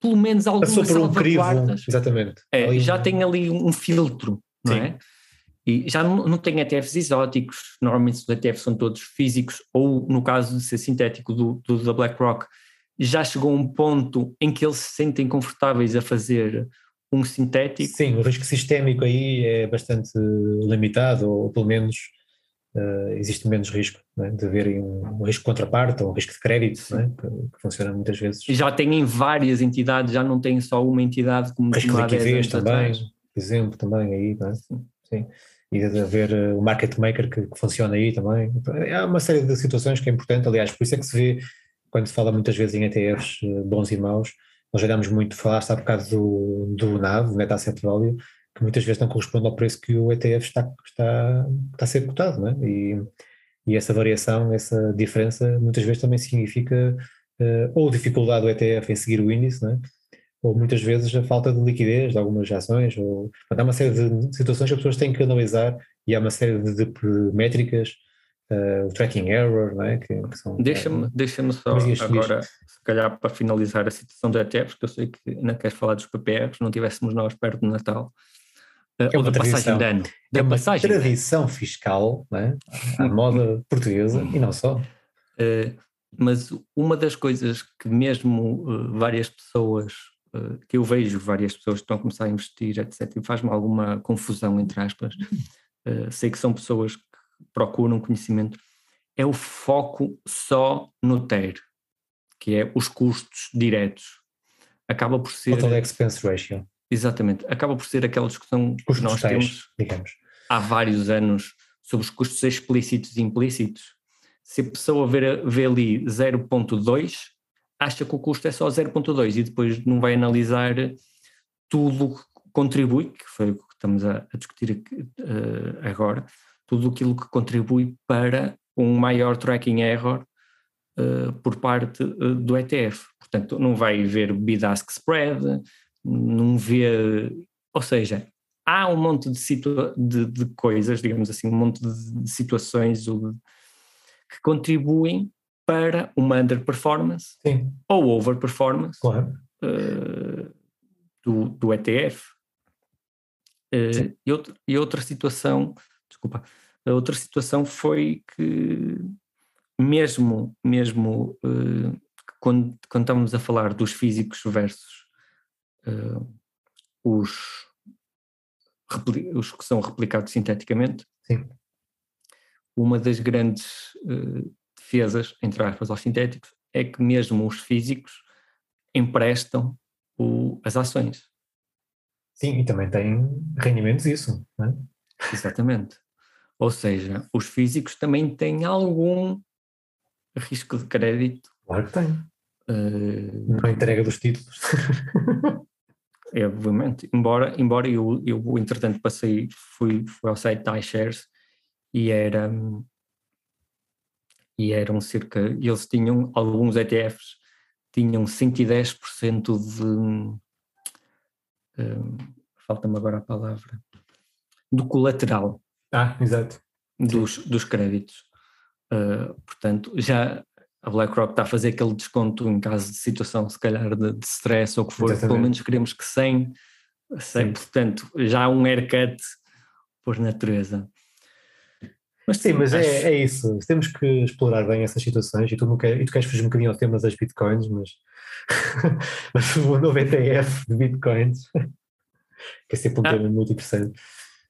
Speaker 2: pelo menos algumas salvaguardas. Um crivo,
Speaker 1: exatamente.
Speaker 2: É, já um... tem ali um filtro, não sim. é? E já não, não tem ETFs exóticos, normalmente os ETFs são todos físicos, ou no caso de ser sintético do, do da BlackRock, já chegou um ponto em que eles se sentem confortáveis a fazer um sintético.
Speaker 1: Sim, o risco sistémico aí é bastante limitado, ou pelo menos uh, existe menos risco é? de haver um, um, risco contraparte ou um risco de crédito, é? que, que, funciona muitas vezes.
Speaker 2: Já têm várias entidades, já não tem só uma entidade como
Speaker 1: risco de liquidez também, atrás. por exemplo, também aí, é? Sim. Sim e de haver eh, o market maker que, que, funciona aí também. Há uma série de situações que é importante, aliás, por isso é que se vê, quando se fala muitas vezes em ETFs eh, bons e maus, nós já damos muito, falaste há bocado do, do NAV, Net Asset Value, que muitas vezes não corresponde ao preço que o ETF está, está, está a ser cotado, não é? E, e essa variação, essa diferença, muitas vezes também significa uh, ou dificuldade do ETF em seguir o índice, não é? ou muitas vezes a falta de liquidez de algumas ações, ou há uma série de situações que as pessoas têm que analisar e há uma série de, de métricas, uh, o tracking error, não é? Que, que são.
Speaker 2: Deixa-me deixa só agora, se calhar para finalizar a situação do ETFs, que eu sei que ainda queres falar dos PPRs, não tivéssemos nós perto do Natal. Uh, é ou da passagem de ano.
Speaker 1: Da é uma passagem tradição fiscal, não é? à moda portuguesa e não só.
Speaker 2: Uh, mas uma das coisas que mesmo várias pessoas eh, que eu vejo várias pessoas que estão a começar a investir, etc., e faz-me alguma confusão, entre aspas. Uh, sei que são pessoas que procuram conhecimento. É o foco só no TER, que é os custos diretos. Acaba por ser.
Speaker 1: Total expense ratio.
Speaker 2: Exatamente. Acaba por ser aquela discussão
Speaker 1: custos
Speaker 2: que nós
Speaker 1: tais,
Speaker 2: temos
Speaker 1: digamos.
Speaker 2: há vários anos sobre os custos explícitos e implícitos. Se a pessoa vê, vê ali 0.2, acha que o custo é só 0,2 e depois não vai analisar tudo que contribui, que foi o que estamos a, a discutir aqui, uh, agora, tudo aquilo que contribui para um maior tracking error uh, por parte uh, do ETF. Portanto, não vai ver bid-ask spread, não vê, ou seja, há um monte de, de, de, coisas, digamos assim, um monte de, de situações que contribuem para uma underperformance
Speaker 1: Sim.
Speaker 2: ou overperformance
Speaker 1: claro.
Speaker 2: uh, do, do ETF. Uh, e, outra, e outra situação, desculpa, a outra situação foi que mesmo, mesmo uh, quando, quando estamos a falar dos físicos versus os, os que são replicados sinteticamente,
Speaker 1: Sim.
Speaker 2: uma das grandes defesas, entre aspas, aos sintéticos, é que mesmo os físicos emprestam o, as ações.
Speaker 1: Sim, e também tem rendimentos isso, não é?
Speaker 2: Exatamente. Ou seja, os físicos também têm algum risco de crédito.
Speaker 1: Claro que tem. Uh, Na entrega dos títulos.
Speaker 2: é, obviamente. Embora, embora eu, eu, entretanto, passei, fui, fui ao site da iShares e era e eram cerca, eles tinham, alguns ETFs tinham 110% de, um, falta-me agora a palavra, do colateral.
Speaker 1: Ah, exato.
Speaker 2: Dos, dos créditos. Uh, portanto, já a BlackRock está a fazer aquele desconto em caso de situação, se calhar, de, de stress ou o que for, Exatamente. pelo menos queremos que 100, 100 portanto, já há um haircut por natureza.
Speaker 1: Mas sim, mas é, é isso. Temos que explorar bem essas situações e tu, não quer, e tu queres fugir um bocadinho ao tema das bitcoins, mas, mas o novo ETF de bitcoins, que é sempre um ah. tema muito interessante.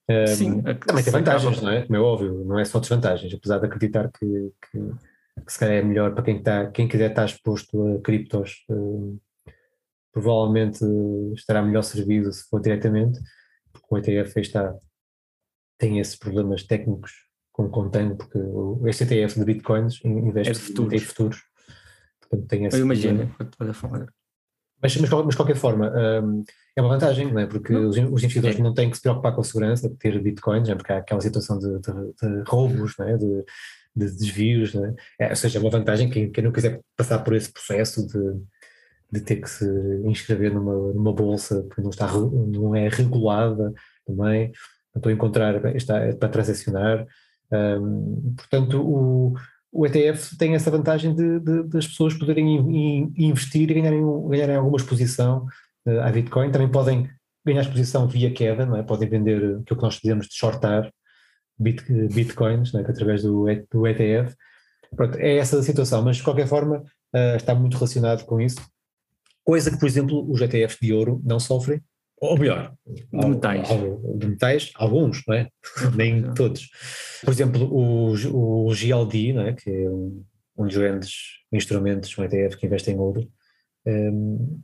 Speaker 1: Um, sim, também tem vantagens, não é? Como é óbvio, não é só desvantagens, apesar de acreditar que, que, que se calhar é melhor para quem, está, quem quiser estar exposto a criptos, um, provavelmente estará melhor servido se for diretamente, porque o ETF está, tem esses problemas técnicos como contém, porque o ETF de bitcoins investe é de futuros. em futuros.
Speaker 2: Portanto, tem esse Eu imagino, a falar.
Speaker 1: Mas, mas, mas, de qualquer forma, um, é uma vantagem, não é? porque não. Os, os, investidores é. não têm que se preocupar com a segurança de ter bitcoins, é? porque há aquela situação de, de, de roubos, não é? de, de desvios, não é? é? ou seja, é uma vantagem quem, quem não quiser passar por esse processo de, de ter que se inscrever numa, numa bolsa que não, está, não é regulada também, a encontrar, está, para transacionar, um, portanto, o, o ETF tem essa vantagem de, de, de as pessoas poderem in, in, investir e ganharem, ganharem alguma exposição uh, à Bitcoin. Também podem ganhar exposição via queda, não é? podem vender aquilo que nós dizemos de shortar bit, Bitcoins é? através do, do ETF. Pronto, é essa a situação, mas de qualquer forma uh, está muito relacionado com isso. Coisa que, por exemplo, os ETFs de ouro não sofrem, ou melhor,
Speaker 2: de metais.
Speaker 1: de metais, alguns, não é? Nem todos. Por exemplo, o, o GLD, não é? que é um, um dos grandes instrumentos, um ETF que investe em ouro, um,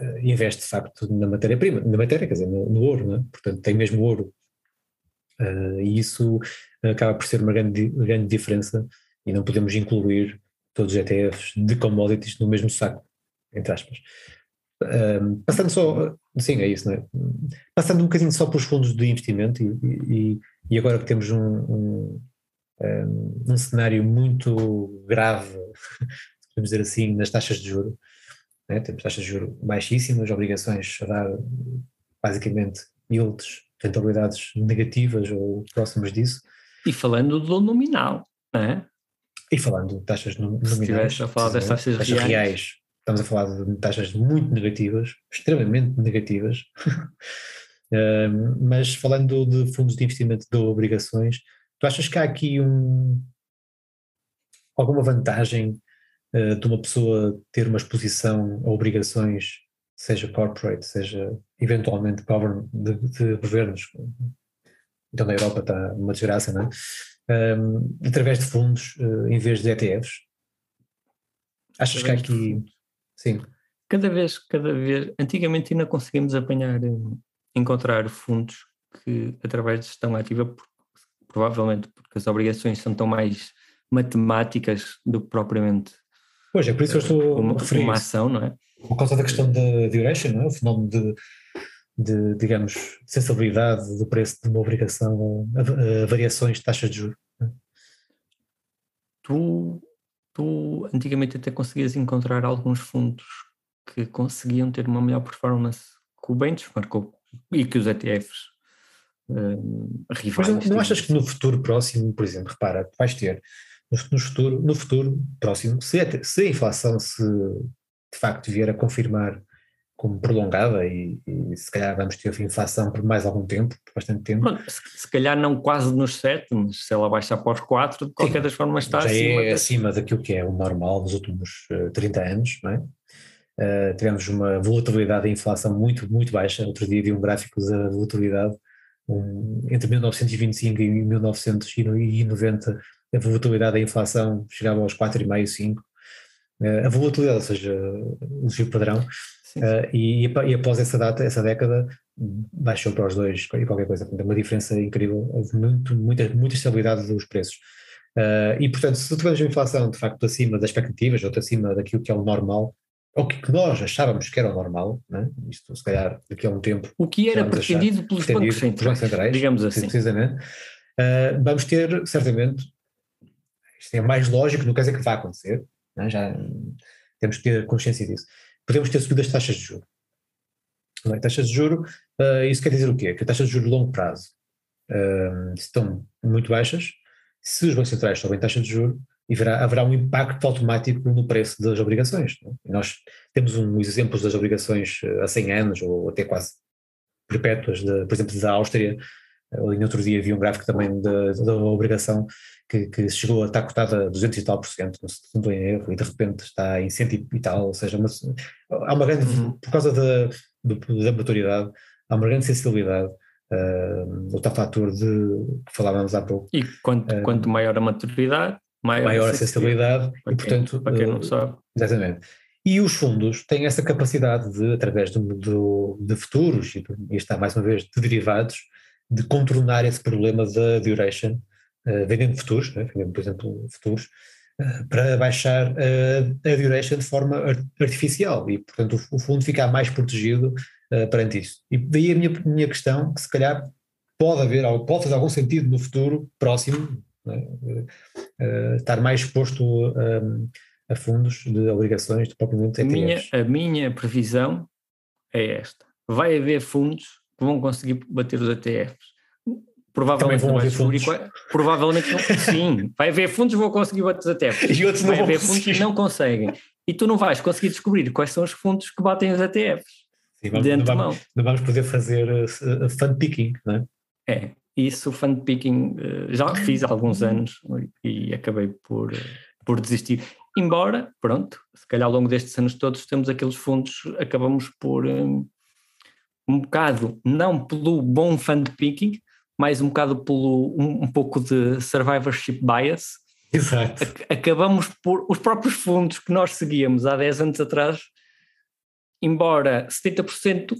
Speaker 1: eh, investe de facto na matéria-prima, na matéria, quer dizer, no, no ouro, é? portanto tem mesmo ouro. Uh, e isso acaba por ser uma grande, grande diferença e não podemos incluir todos os ETFs de commodities no mesmo saco, entre aspas. Um, passando só, sim, é isso, é? Passando um bocadinho só pelos fundos de investimento e, e, e agora que temos um, um, um, cenário muito grave, podemos dizer assim, nas taxas de juro, né? temos taxas de juro baixíssimas, obrigações a dar basicamente yields, rentabilidades negativas ou próximas disso.
Speaker 2: E falando do nominal, não é?
Speaker 1: E falando de taxas nominais. Se
Speaker 2: estivesse a falar das taxas, taxas reais, reais
Speaker 1: estamos a falar de taxas muito negativas, extremamente negativas, mas falando de fundos de investimento de obrigações, tu achas que há aqui um, alguma vantagem uh, de uma pessoa ter uma exposição a obrigações, seja corporate, seja eventualmente de, de governos, então na Europa está uma desgraça, não é? Um, através de fundos uh, em vez de ETFs? Achas que há aqui Sim.
Speaker 2: Cada vez, cada vez, antigamente ainda conseguimos apanhar, encontrar fundos que através de gestão ativa, provavelmente porque as obrigações são tão mais matemáticas do que propriamente
Speaker 1: Pois é, por isso eu estou
Speaker 2: uma, uma ação, não é?
Speaker 1: Por causa da questão da duration, não é? o fenómeno de, de, digamos, sensibilidade do preço de uma obrigação a, a variações de taxas de juros. É?
Speaker 2: Tu tu antigamente até conseguias encontrar alguns fundos que conseguiam ter uma melhor performance que o benchmark e que os ETFs uh, rivais.
Speaker 1: Mas não, não achas que no futuro próximo, por exemplo, repara, vais ter no futuro, no futuro próximo, se a, se a inflação se de facto vier a confirmar como prolongada e, e, se calhar vamos ter inflação por mais algum tempo, por bastante tempo.
Speaker 2: se, se, calhar não quase nos 7, mas se ela baixar para os 4, de qualquer Sim, das formas está
Speaker 1: já
Speaker 2: acima.
Speaker 1: é acima daquilo que é o normal dos últimos uh, eh, 30 anos, não é? Uh, tivemos uma volatilidade da inflação muito, muito baixa. Outro dia vi um gráfico da volatilidade um, entre 1925 e 1990, a volatilidade da inflação chegava aos 4,5, 5. Uh, a volatilidade, ou seja, o giro padrão, Uh, e, e, após essa data, essa década, baixou para os dois e qualquer coisa. Portanto, é uma diferença incrível, houve muito, muita, muita estabilidade dos preços. Uh, e, portanto, se tivermos uma inflação de facto acima das expectativas, ou acima daquilo que é o normal, ou que nós achávamos que era o normal, né? isto se calhar daqui a um tempo.
Speaker 2: O que era pretendido pelos bancos centrais, centrais, digamos assim.
Speaker 1: Precisamente. Uh, vamos ter, certamente, isto é mais lógico, não quer dizer que vai acontecer, né? já temos que ter consciência disso podemos ter subido as taxas de juros. Bem, taxas de juros, uh, isso quer dizer o quê? Que as taxas de juros de longo prazo uh, estão muito baixas, se os bancos centrais sobem taxas de juros, haverá, haverá um impacto automático no preço das obrigações. É? Nós temos um exemplo das obrigações a 100 anos, ou até quase perpétuas, de, por exemplo, da Áustria, ali no outro dia vi um gráfico também da obrigação que, que, chegou a estar cotada a 200 e tal por cento, não estou em erro, e de repente está em 100 e tal, ou seja, há uma grande, uhum. por causa da, da maturidade, há uma grande sensibilidade, uh, o tal fator de, que falávamos há pouco.
Speaker 2: E quanto, uh, quanto maior a maturidade, maior,
Speaker 1: maior a sensibilidade,
Speaker 2: e
Speaker 1: portanto...
Speaker 2: para quem não sabe.
Speaker 1: Exatamente. E os fundos têm essa capacidade de, através do, do, de futuros, e, e está mais uma vez de derivados, de contornar esse problema da duration, vendendo futuros, né, vendendo, por exemplo, futuros, uh, para baixar uh, a duration de forma artificial e, portanto, o, fundo ficar mais protegido perante isso. E daí a minha, minha questão, que se calhar pode haver, pode fazer algum sentido no futuro próximo, né, estar mais exposto a fundos de obrigações de propriamente
Speaker 2: a minha, a minha previsão é esta. Vai haver fundos que vão conseguir bater os ETFs. Provavelmente
Speaker 1: vão haver fundos.
Speaker 2: Provavelmente não. Sim, vai haver fundos vão conseguir bater os ETFs.
Speaker 1: E outros não
Speaker 2: vai
Speaker 1: haver
Speaker 2: fundos que não conseguem. E tu não vais conseguir descobrir quais são os fundos que batem os ETFs.
Speaker 1: Sim, vamos, não, vamos, não, vamos, poder fazer uh, fund picking, não é?
Speaker 2: É, isso, fund picking, uh, já fiz há alguns anos e acabei por, por desistir. Embora, pronto, se calhar ao longo destes anos todos temos aqueles fundos, acabamos por. Um, um bocado, não pelo bom fund picking, mas um bocado pelo um, um pouco de survivorship bias.
Speaker 1: Exato.
Speaker 2: Acabamos por, os próprios fundos que nós seguíamos há 10 anos atrás, embora 70%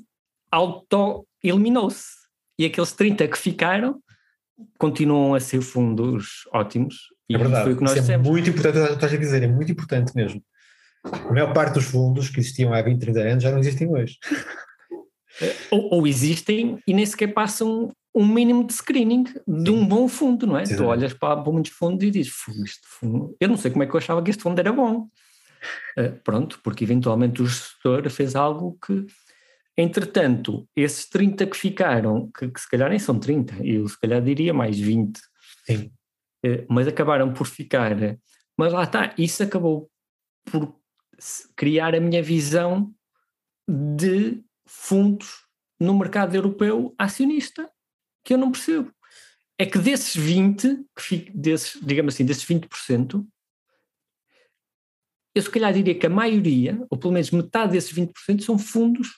Speaker 2: auto-eliminou-se. E aqueles 30 que ficaram continuam a ser fundos ótimos.
Speaker 1: E é verdade, foi o que nós Isso é muito importante, estás a dizer, é muito importante mesmo. A maior parte dos fundos que existiam há 20, 30 anos já não existem hoje.
Speaker 2: ou, ou, existem e nem sequer passam um mínimo de screening de um bom fundo, não é? Tu olhas para, muitos fundos e dizes, este fundo, eu não sei como é que eu achava que este fundo era bom. Uh, pronto, porque eventualmente o gestor fez algo que, entretanto, esses 30 que ficaram, que, que se calhar nem são 30, eu se calhar diria mais 20,
Speaker 1: Sim.
Speaker 2: Uh, mas acabaram por ficar. Mas lá está, isso acabou por criar a minha visão de fundos no mercado europeu acionista, que eu não percebo. É que desses 20, que desses, digamos assim, desses 20%, eu se calhar diria que a maioria, ou pelo menos metade desses 20%, são fundos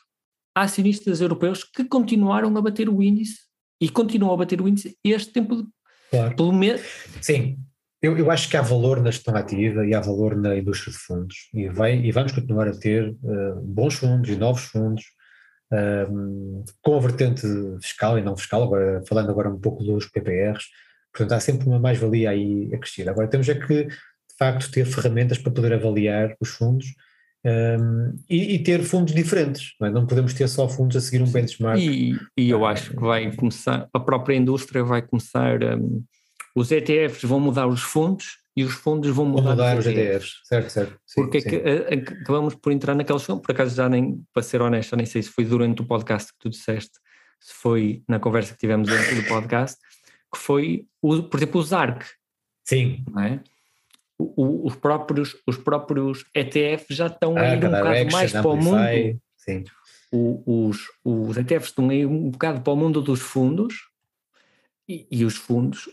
Speaker 2: acionistas europeus que continuaram a bater o índice e continuam a bater o índice este tempo de,
Speaker 1: claro.
Speaker 2: pelo menos.
Speaker 1: Sim, eu, eu, acho que há valor na gestão ativa e há valor na indústria de fundos e, vai, e vamos continuar a ter uh, bons fundos e novos fundos um, com a vertente fiscal e não fiscal, agora, falando agora um pouco dos PPRs, portanto há sempre uma mais-valia aí a crescer. Agora temos é que, de facto, ter ferramentas para poder avaliar os fundos um, e, e, ter fundos diferentes, não, é? não, podemos ter só fundos a seguir um benchmark.
Speaker 2: E, e eu acho que vai começar, a própria indústria vai começar, um, os ETFs vão mudar os fundos e os fundos vão mudar,
Speaker 1: vão mudar os ETFs. Certo, certo.
Speaker 2: Sim, Porque sim. É que, acabamos por entrar naquela questão, por acaso já nem, para ser honesto, nem sei se foi durante o podcast que tu disseste, se foi na conversa que tivemos antes do podcast, que foi, por exemplo, o ZARC.
Speaker 1: Sim.
Speaker 2: É? o, os, próprios, os próprios ETFs já estão ah, a ir um bocado mais para o mundo. Sim. O, os, os ETFs estão a ir um bocado para o mundo dos fundos e, e os fundos,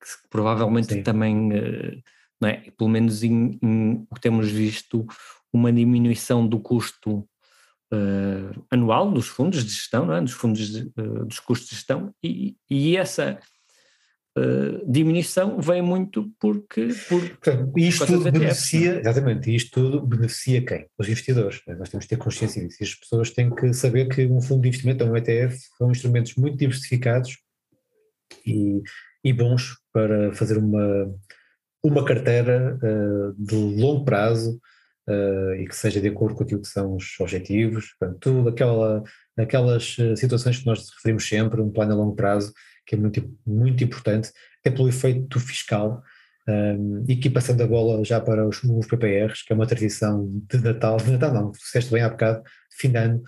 Speaker 2: que, que provavelmente Sim. também, uh, não é? pelo menos em, em, temos visto uma diminuição do custo uh, anual dos fundos de gestão, não é? dos fundos de, uh, dos custos de gestão, e, e essa uh, diminuição vem muito porque. Por,
Speaker 1: Portanto, isto tudo beneficia, exatamente, isto tudo beneficia quem? Os investidores. Né? Nós temos que ter consciência disso. E as pessoas têm que saber que um fundo de investimento ou um ETF são instrumentos muito diversificados e, e bons para fazer uma, uma carteira de longo prazo uh, e que seja de acordo com aquilo que são os objetivos, portanto, tudo aquela, aquelas eh, situações que nós referimos sempre, um plano a longo prazo, que é muito, muito importante, até pelo efeito fiscal, um, e aqui passando a bola já para os, os, PPRs, que é uma tradição de Natal, de Natal não, disseste bem há bocado, fim de ano, uh,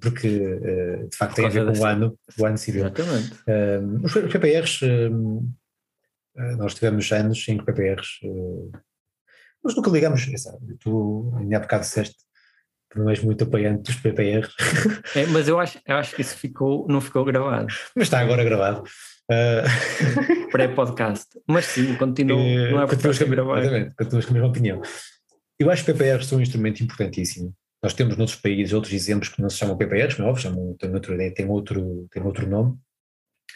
Speaker 1: porque uh, de facto tem a ver com o ano, o ano civil.
Speaker 2: Exatamente.
Speaker 1: Um, os PPRs, nós tivemos anos em que PPRs mas nunca ligamos, tu ainda há bocado disseste não és muito apoiante dos PPR.
Speaker 2: É, mas eu acho, eu acho que isso ficou, não ficou gravado.
Speaker 1: Mas está agora gravado.
Speaker 2: Uh... Pré-podcast. Mas sim, continuo, uh, não é
Speaker 1: continuas com, exatamente, continuas com a mesma opinião. Eu acho que PPRs são um instrumento importantíssimo. Nós temos noutros países outros exemplos que não se chamam PPRs, não é óbvio, chamam, tem, outro, tem, outro, tem outro nome.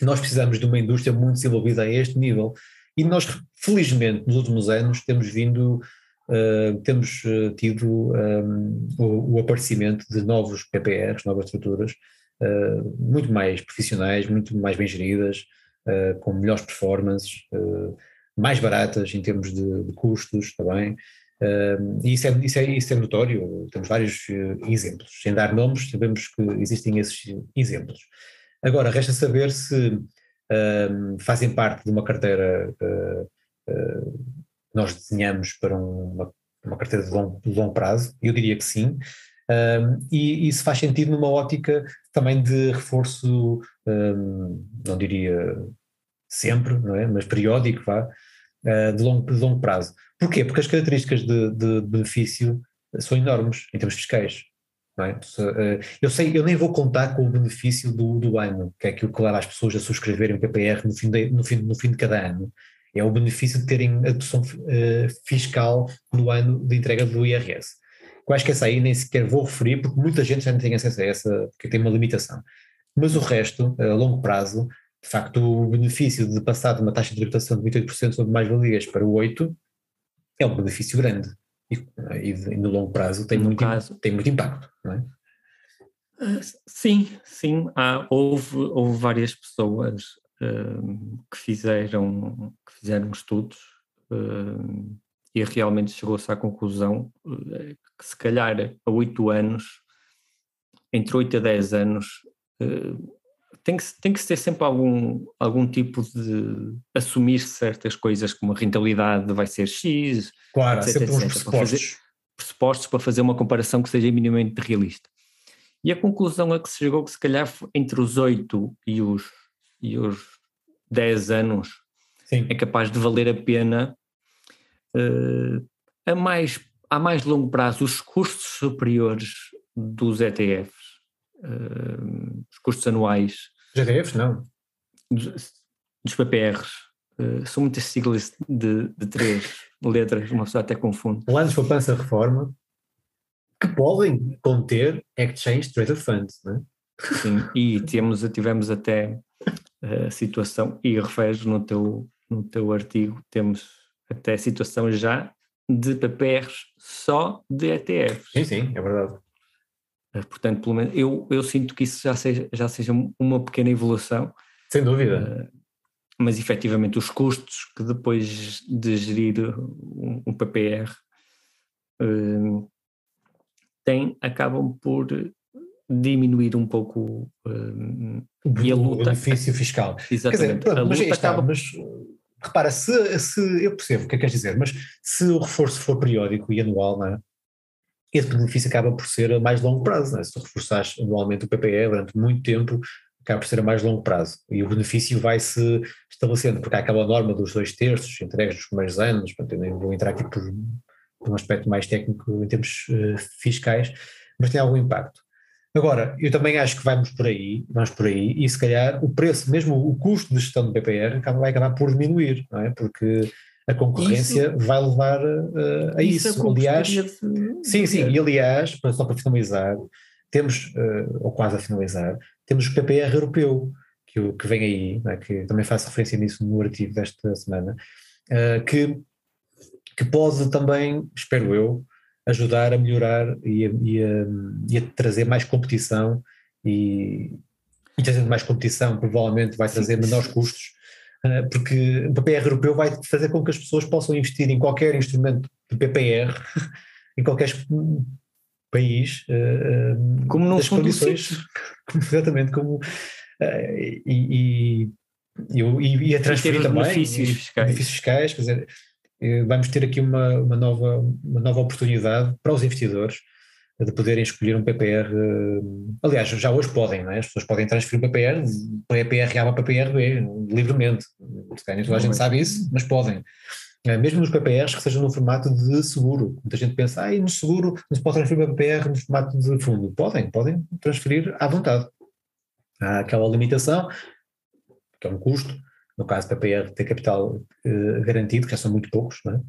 Speaker 1: Nós precisamos de uma indústria muito desenvolvida a este nível e nós, felizmente, nos últimos anos temos vindo uh, temos uh, tido um, ehm, o, o, aparecimento de novos PPRs, novas estruturas, uh, muito mais profissionais, muito mais bem geridas, com melhores performances, mais baratas em termos de, de custos também. Ehm, e isso é, isso, é, isso é notório, temos vários exemplos. Sem dar nomes, sabemos que existem esses exemplos. Agora, resta saber se ehm, fazem parte de uma carteira uh, uh, nós desenhamos para uma, uma carteira de longo, de longo prazo? Eu diria que sim. Um, e isso faz sentido numa ótica também de reforço, não diria sempre, não é? mas periódico, vá, uh, de, longo, de longo prazo. Porquê? Porque as características de, de benefício são enormes em termos fiscais. É? Ah, eu sei, eu nem vou contar com o benefício do, do ano, que é aquilo que leva as pessoas a subscreverem o PPR no fim de, no fim, no fim de cada ano é o benefício de terem a dedução uh, fiscal no ano de entrega do IRS. Eu acho que essa aí nem sequer vou referir, porque muita gente já não tem acesso a essa, porque tem uma limitação. Mas o resto, a longo prazo, de facto, o benefício de passar de uma taxa de tributação de 28% sobre mais-valias para o 8% é um benefício grande. E, e, e no longo prazo tem, no muito, caso, tem muito impacto, não é?
Speaker 2: Ah, sim, sim. Há, houve, houve várias pessoas que fizeram, que fizeram estudos e realmente chegou-se à conclusão uh, que se calhar a 8 anos, entre 8 a 10 anos, uh, tem que, tem que ter sempre algum, algum tipo de assumir certas coisas como a rentabilidade vai ser X,
Speaker 1: claro, etc, sempre etc, uns pressupostos. Para fazer,
Speaker 2: pressupostos para fazer uma comparação que seja minimamente realista. E a conclusão a que se chegou que se calhar entre os 8 e os e os 10 anos Sim. é capaz de valer a pena uh, a, mais, a mais longo prazo os custos superiores dos ETFs, uh, eh, os custos anuais.
Speaker 1: ETFs não?
Speaker 2: Dos, dos PPRs. Uh, são muitas siglas de, de três letras, uma pessoa até confunde.
Speaker 1: Planos para poupança reforma que podem conter Exchange Traded Funds, não é?
Speaker 2: Sim, e temos, tivemos até a situação, e referes no teu, no teu artigo, temos até a situação já de PPRs só de ETFs.
Speaker 1: Sim, sim, é verdade.
Speaker 2: Eh, portanto, pelo menos eu, eu sinto que isso já seja, já seja uma pequena evolução.
Speaker 1: Sem dúvida. Uh,
Speaker 2: mas efetivamente os custos que depois de gerir um, um PPR uh, eh, têm, acabam por diminuir um pouco um,
Speaker 1: e a luta. O benefício fiscal.
Speaker 2: Exatamente.
Speaker 1: Dizer, mas está, acaba... mas repara, se, se eu percebo o que é que queres dizer, mas se o reforço for periódico e anual, não é? Esse benefício acaba por ser a mais longo prazo. É? Se tu reforçares anualmente o PPE durante muito tempo, acaba por ser a mais longo prazo e o benefício vai se estabelecendo, porque há aquela norma dos dois terços entregues nos primeiros anos, portanto, eu nem vou entrar aqui por, por um aspecto mais técnico em termos uh, fiscais, mas tem algum impacto. Agora, eu também acho que vamos por aí, vamos por aí, e se calhar o preço, mesmo o custo de gestão do BPR, vai acabar por diminuir, não é? Porque a concorrência isso, vai levar uh, a isso. isso. Aliás, sim, sim, e aliás, só para finalizar, temos, uh, ou quase a finalizar, temos o PPR europeu, que, que vem aí, é? que também faço referência nisso no artigo desta semana, uh, que, que pode também, espero eu, ajudar a melhorar e a, e a, e a trazer mais competição e, e trazendo mais competição provavelmente vai trazer menores custos, porque o PPR europeu vai fazer com que as pessoas possam investir em qualquer instrumento de PPR, em qualquer país uh,
Speaker 2: como não das condições.
Speaker 1: exatamente como e, e, e, e a transferir também
Speaker 2: benefícios fiscais.
Speaker 1: benefícios fiscais quer dizer vamos ter aqui uma, uma, nova, uma nova oportunidade para os investidores de poderem escolher um PPR. Aliás, já hoje podem, não é? as pessoas podem transferir o PPR para EPR A para PPRB livremente. Toda a gente sabe isso, mas podem. É, mesmo nos PPRs que sejam no formato de seguro. Muita gente pensa, ah, no seguro não se pode transferir para PPR no formato de fundo. Podem, podem transferir à vontade. Há aquela limitação, que é um custo, no caso PPR ter capital eh, garantido, que já são muito poucos, é?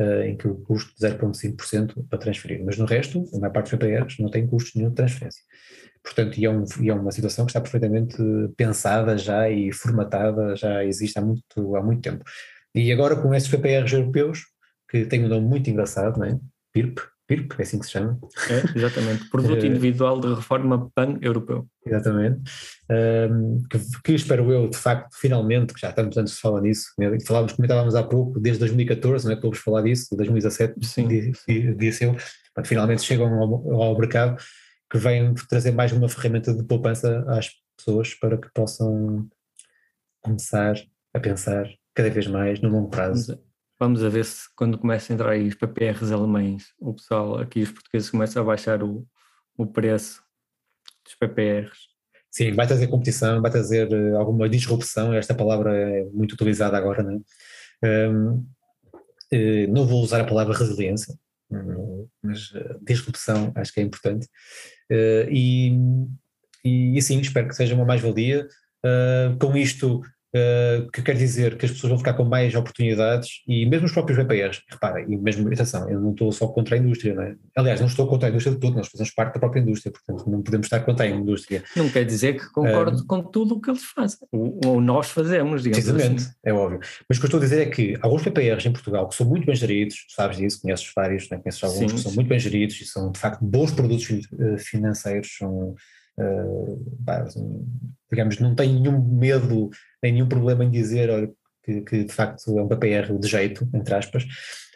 Speaker 1: Uh, em que o custo de 0,5% para transferir. Mas no resto, a maior parte dos PPRs não tem custo nenhum de transferência. Portanto, e é, um, e é, uma situação que está perfeitamente pensada já e formatada, já existe há muito, há muito tempo. E agora com esses PPRs europeus, que têm um nome muito engraçado, não é? PIRP, PIRP, é assim que se chama.
Speaker 2: É, exatamente, Produto eh, Individual de Reforma Pan-Europeu.
Speaker 1: Exatamente, um, que, que, espero eu, de facto, finalmente, que já tantos anos se fala nisso, né? falávamos, comentávamos há pouco, desde 2014, não é vamos falar disso, 2017 disse eu, finalmente chegam ao, ao mercado, que vêm trazer mais uma ferramenta de poupança às pessoas para que possam começar a pensar cada vez mais no longo prazo.
Speaker 2: Vamos a ver se quando começa a entrar aí os PPRs alemães, o pessoal aqui, os portugueses, começam a baixar o, o preço dos PPRs.
Speaker 1: Sim, vai trazer competição, vai trazer eh, alguma disrupção, esta palavra é muito utilizada agora, não é? Um, eh, não vou usar a palavra resiliência, mas eh, disrupção acho que é importante. E, e, e sim, espero que seja uma mais-valia. Com isto Uh, que quer dizer que as pessoas vão ficar com mais oportunidades e mesmo os próprios VPRs, reparem, e mesmo, atenção, eu não estou só contra a indústria, não é? aliás, não estou contra a indústria de tudo, nós fazemos parte da própria indústria, portanto não podemos estar contra a indústria.
Speaker 2: Não quer dizer que concordo uh, com tudo o que eles fazem, ou, nós fazemos, digamos
Speaker 1: Precisamente,
Speaker 2: assim.
Speaker 1: é óbvio. Mas o que eu estou a dizer é que alguns VPRs em Portugal que são muito bem geridos, sabes disso, conheces vários, né? conheces alguns sim, que são sim. muito bem geridos e são de facto bons produtos eh, financeiros, são digamos, não tem nenhum medo, nem nenhum problema em dizer olha, que, que, de facto é um PPR de jeito, entre aspas.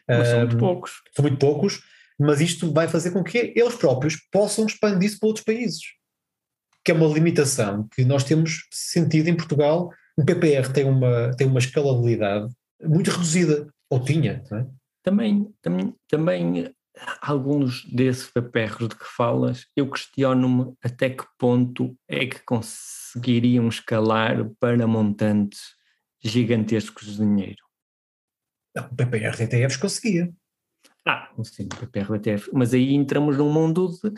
Speaker 2: Mas são muito poucos.
Speaker 1: São muito poucos, mas isto vai fazer com que eles próprios possam expandir isso para outros países. Que é uma limitação que nós temos sentido em Portugal. Um PPR tem uma, tem uma escalabilidade muito reduzida, ou tinha, não é?
Speaker 2: Também, também, também alguns desses paperros de que falas, eu questiono-me até que ponto é que conseguiriam escalar para montantes gigantescos de dinheiro.
Speaker 1: O PPR de ETFs conseguia.
Speaker 2: Ah, sim, o PPR de ETF, mas aí entramos num mundo de,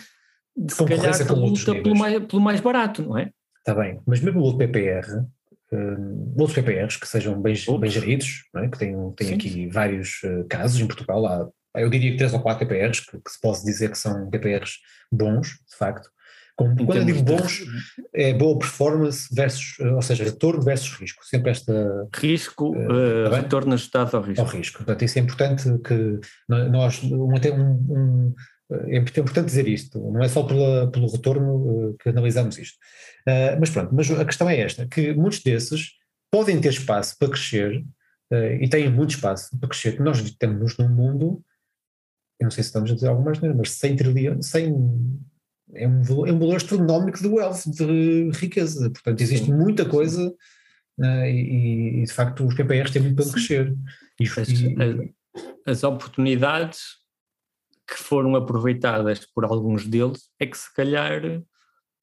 Speaker 2: de se calhar de luta pelo mais, pelo mais barato, não é?
Speaker 1: Está bem, mas mesmo o outro PPR, um, outros PPRs que sejam bem, bem geridos, é? que têm aqui vários uh, casos em Portugal, há eu diria que três ou quatro PPRs, que, que se pode dizer que são PPRs bons, de facto. quando eu digo bons, é boa performance versus, ou seja, retorno versus risco. Sempre esta.
Speaker 2: Risco, uh, retorno ajustado ao risco.
Speaker 1: Ao risco. Portanto, isso é importante que nós. Um, um, é importante dizer isto, não é só pela, pelo retorno que analisamos isto. Uh, mas pronto, mas a questão é esta: que muitos desses podem ter espaço para crescer uh, e têm muito espaço para crescer, nós temos num mundo eu não sei se estamos a dizer algumas mais, mas 100 trilhões, 100 é um, é um valor astronómico de wealth, de riqueza. Portanto, existe sim, muita coisa uh, e, e, de facto os PPRs têm muito para crescer.
Speaker 2: E, as, e, as oportunidades que foram aproveitadas por alguns deles é que se calhar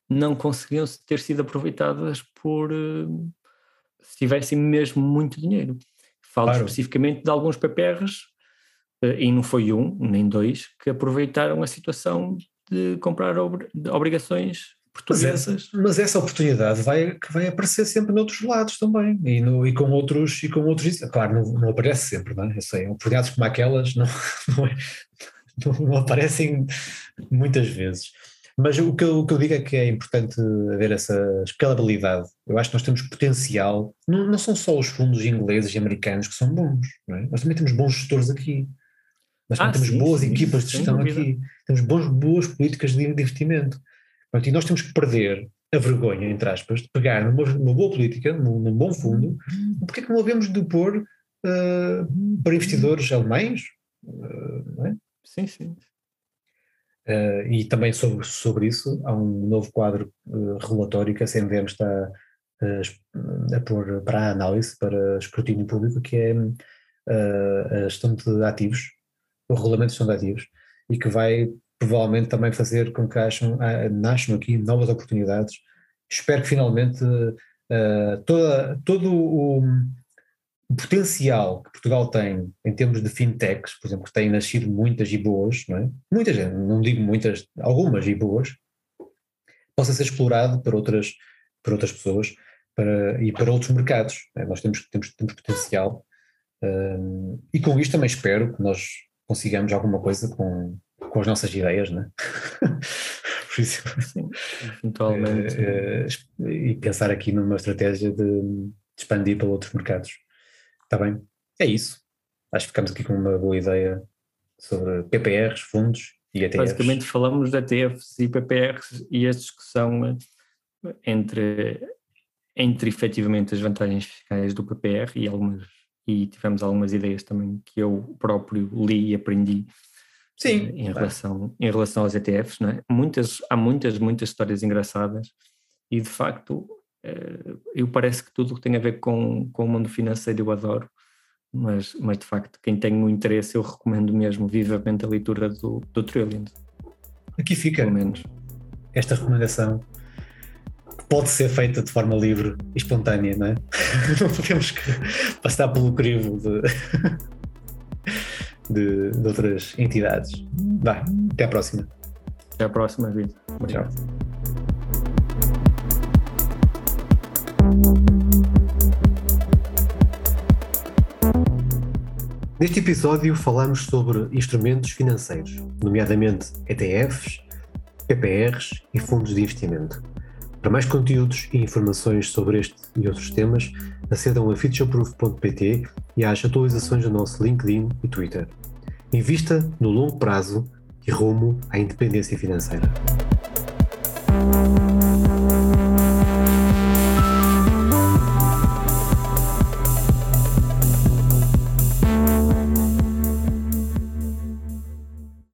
Speaker 2: não conseguiam ter sido aproveitadas por uh, se tivessem mesmo muito dinheiro. Falo claro. especificamente de alguns PPRs, e não foi um, nem dois, que aproveitaram a situação de comprar ob obrigações portuguesas.
Speaker 1: Mas essa, mas essa, oportunidade vai, que vai aparecer sempre noutros lados também, e, no, e com outros, e com outros, claro, não, não aparece sempre, não é? Eu sei, oportunidades como aquelas não, não, é, não aparecem muitas vezes. Mas o que, eu, o que eu digo é que é importante haver essa escalabilidade. Eu acho que nós temos potencial, não, não são só os fundos ingleses e americanos que são bons, é? nós também temos bons gestores aqui. Nós ah, temos sim, boas sim, equipas de gestão aqui, temos bons, boas políticas de investimento. e nós temos que perder a vergonha, entre aspas, de pegar numa, numa boa política, num, num, bom fundo, porque é que não havemos de pôr uh, para investidores alemães? Uh, é?
Speaker 2: Sim, sim.
Speaker 1: Uh, e também sobre, sobre isso, há um novo quadro uh, relatório que a CMVM está uh, a pôr para a análise, para escrutínio público, que é a gestão de ativos, o regulamento de gestão e que vai provavelmente também fazer com que acham, nasçam aqui novas oportunidades. Espero que finalmente toda, todo o o potencial que Portugal tem em termos de fintechs, por exemplo, que têm nascido muitas e boas, não é? Muitas, não digo muitas, algumas e boas, possa ser explorado para outras, para outras pessoas para, e para outros mercados. É? Nós temos, temos, temos potencial um, e com isto também espero que nós consigamos alguma coisa com, com as nossas ideias, não é? por isso, Sim, eventualmente. É, é, e pensar aqui numa estratégia de, de expandir para outros mercados. Está bem? É isso. Acho que ficamos aqui com uma boa ideia sobre PPRs, fundos e ETFs.
Speaker 2: Basicamente falamos de ETFs e PPRs e a discussão eh, entre, entre efetivamente as vantagens fiscais do PPR e algumas e tivemos algumas ideias também que eu próprio li e aprendi
Speaker 1: Sim,
Speaker 2: em, relação, em relação aos ETFs. Não é? muitas, há muitas, muitas histórias engraçadas e de facto eh, eu parece que tudo que tem a ver com, com o mundo financeiro eu adoro, mas, mas de facto, quem tem um interesse, eu recomendo mesmo vivamente a leitura do, do Trillion.
Speaker 1: Aqui fica Pelo menos. esta recomendação pode ser feita de forma livre e espontânea, não é? não podemos passar pelo crivo de, de, de outras entidades. Vá, até à próxima.
Speaker 2: Até à próxima, Vitor.
Speaker 1: Tchau. Neste episódio falamos sobre instrumentos financeiros, nomeadamente ETFs, PPRs e fundos de investimento. Para mais conteúdos e informações sobre este e outros temas, acedam a futureproof.pt e às atualizações do nosso LinkedIn e Twitter. Invista no longo prazo e rumo à independência financeira.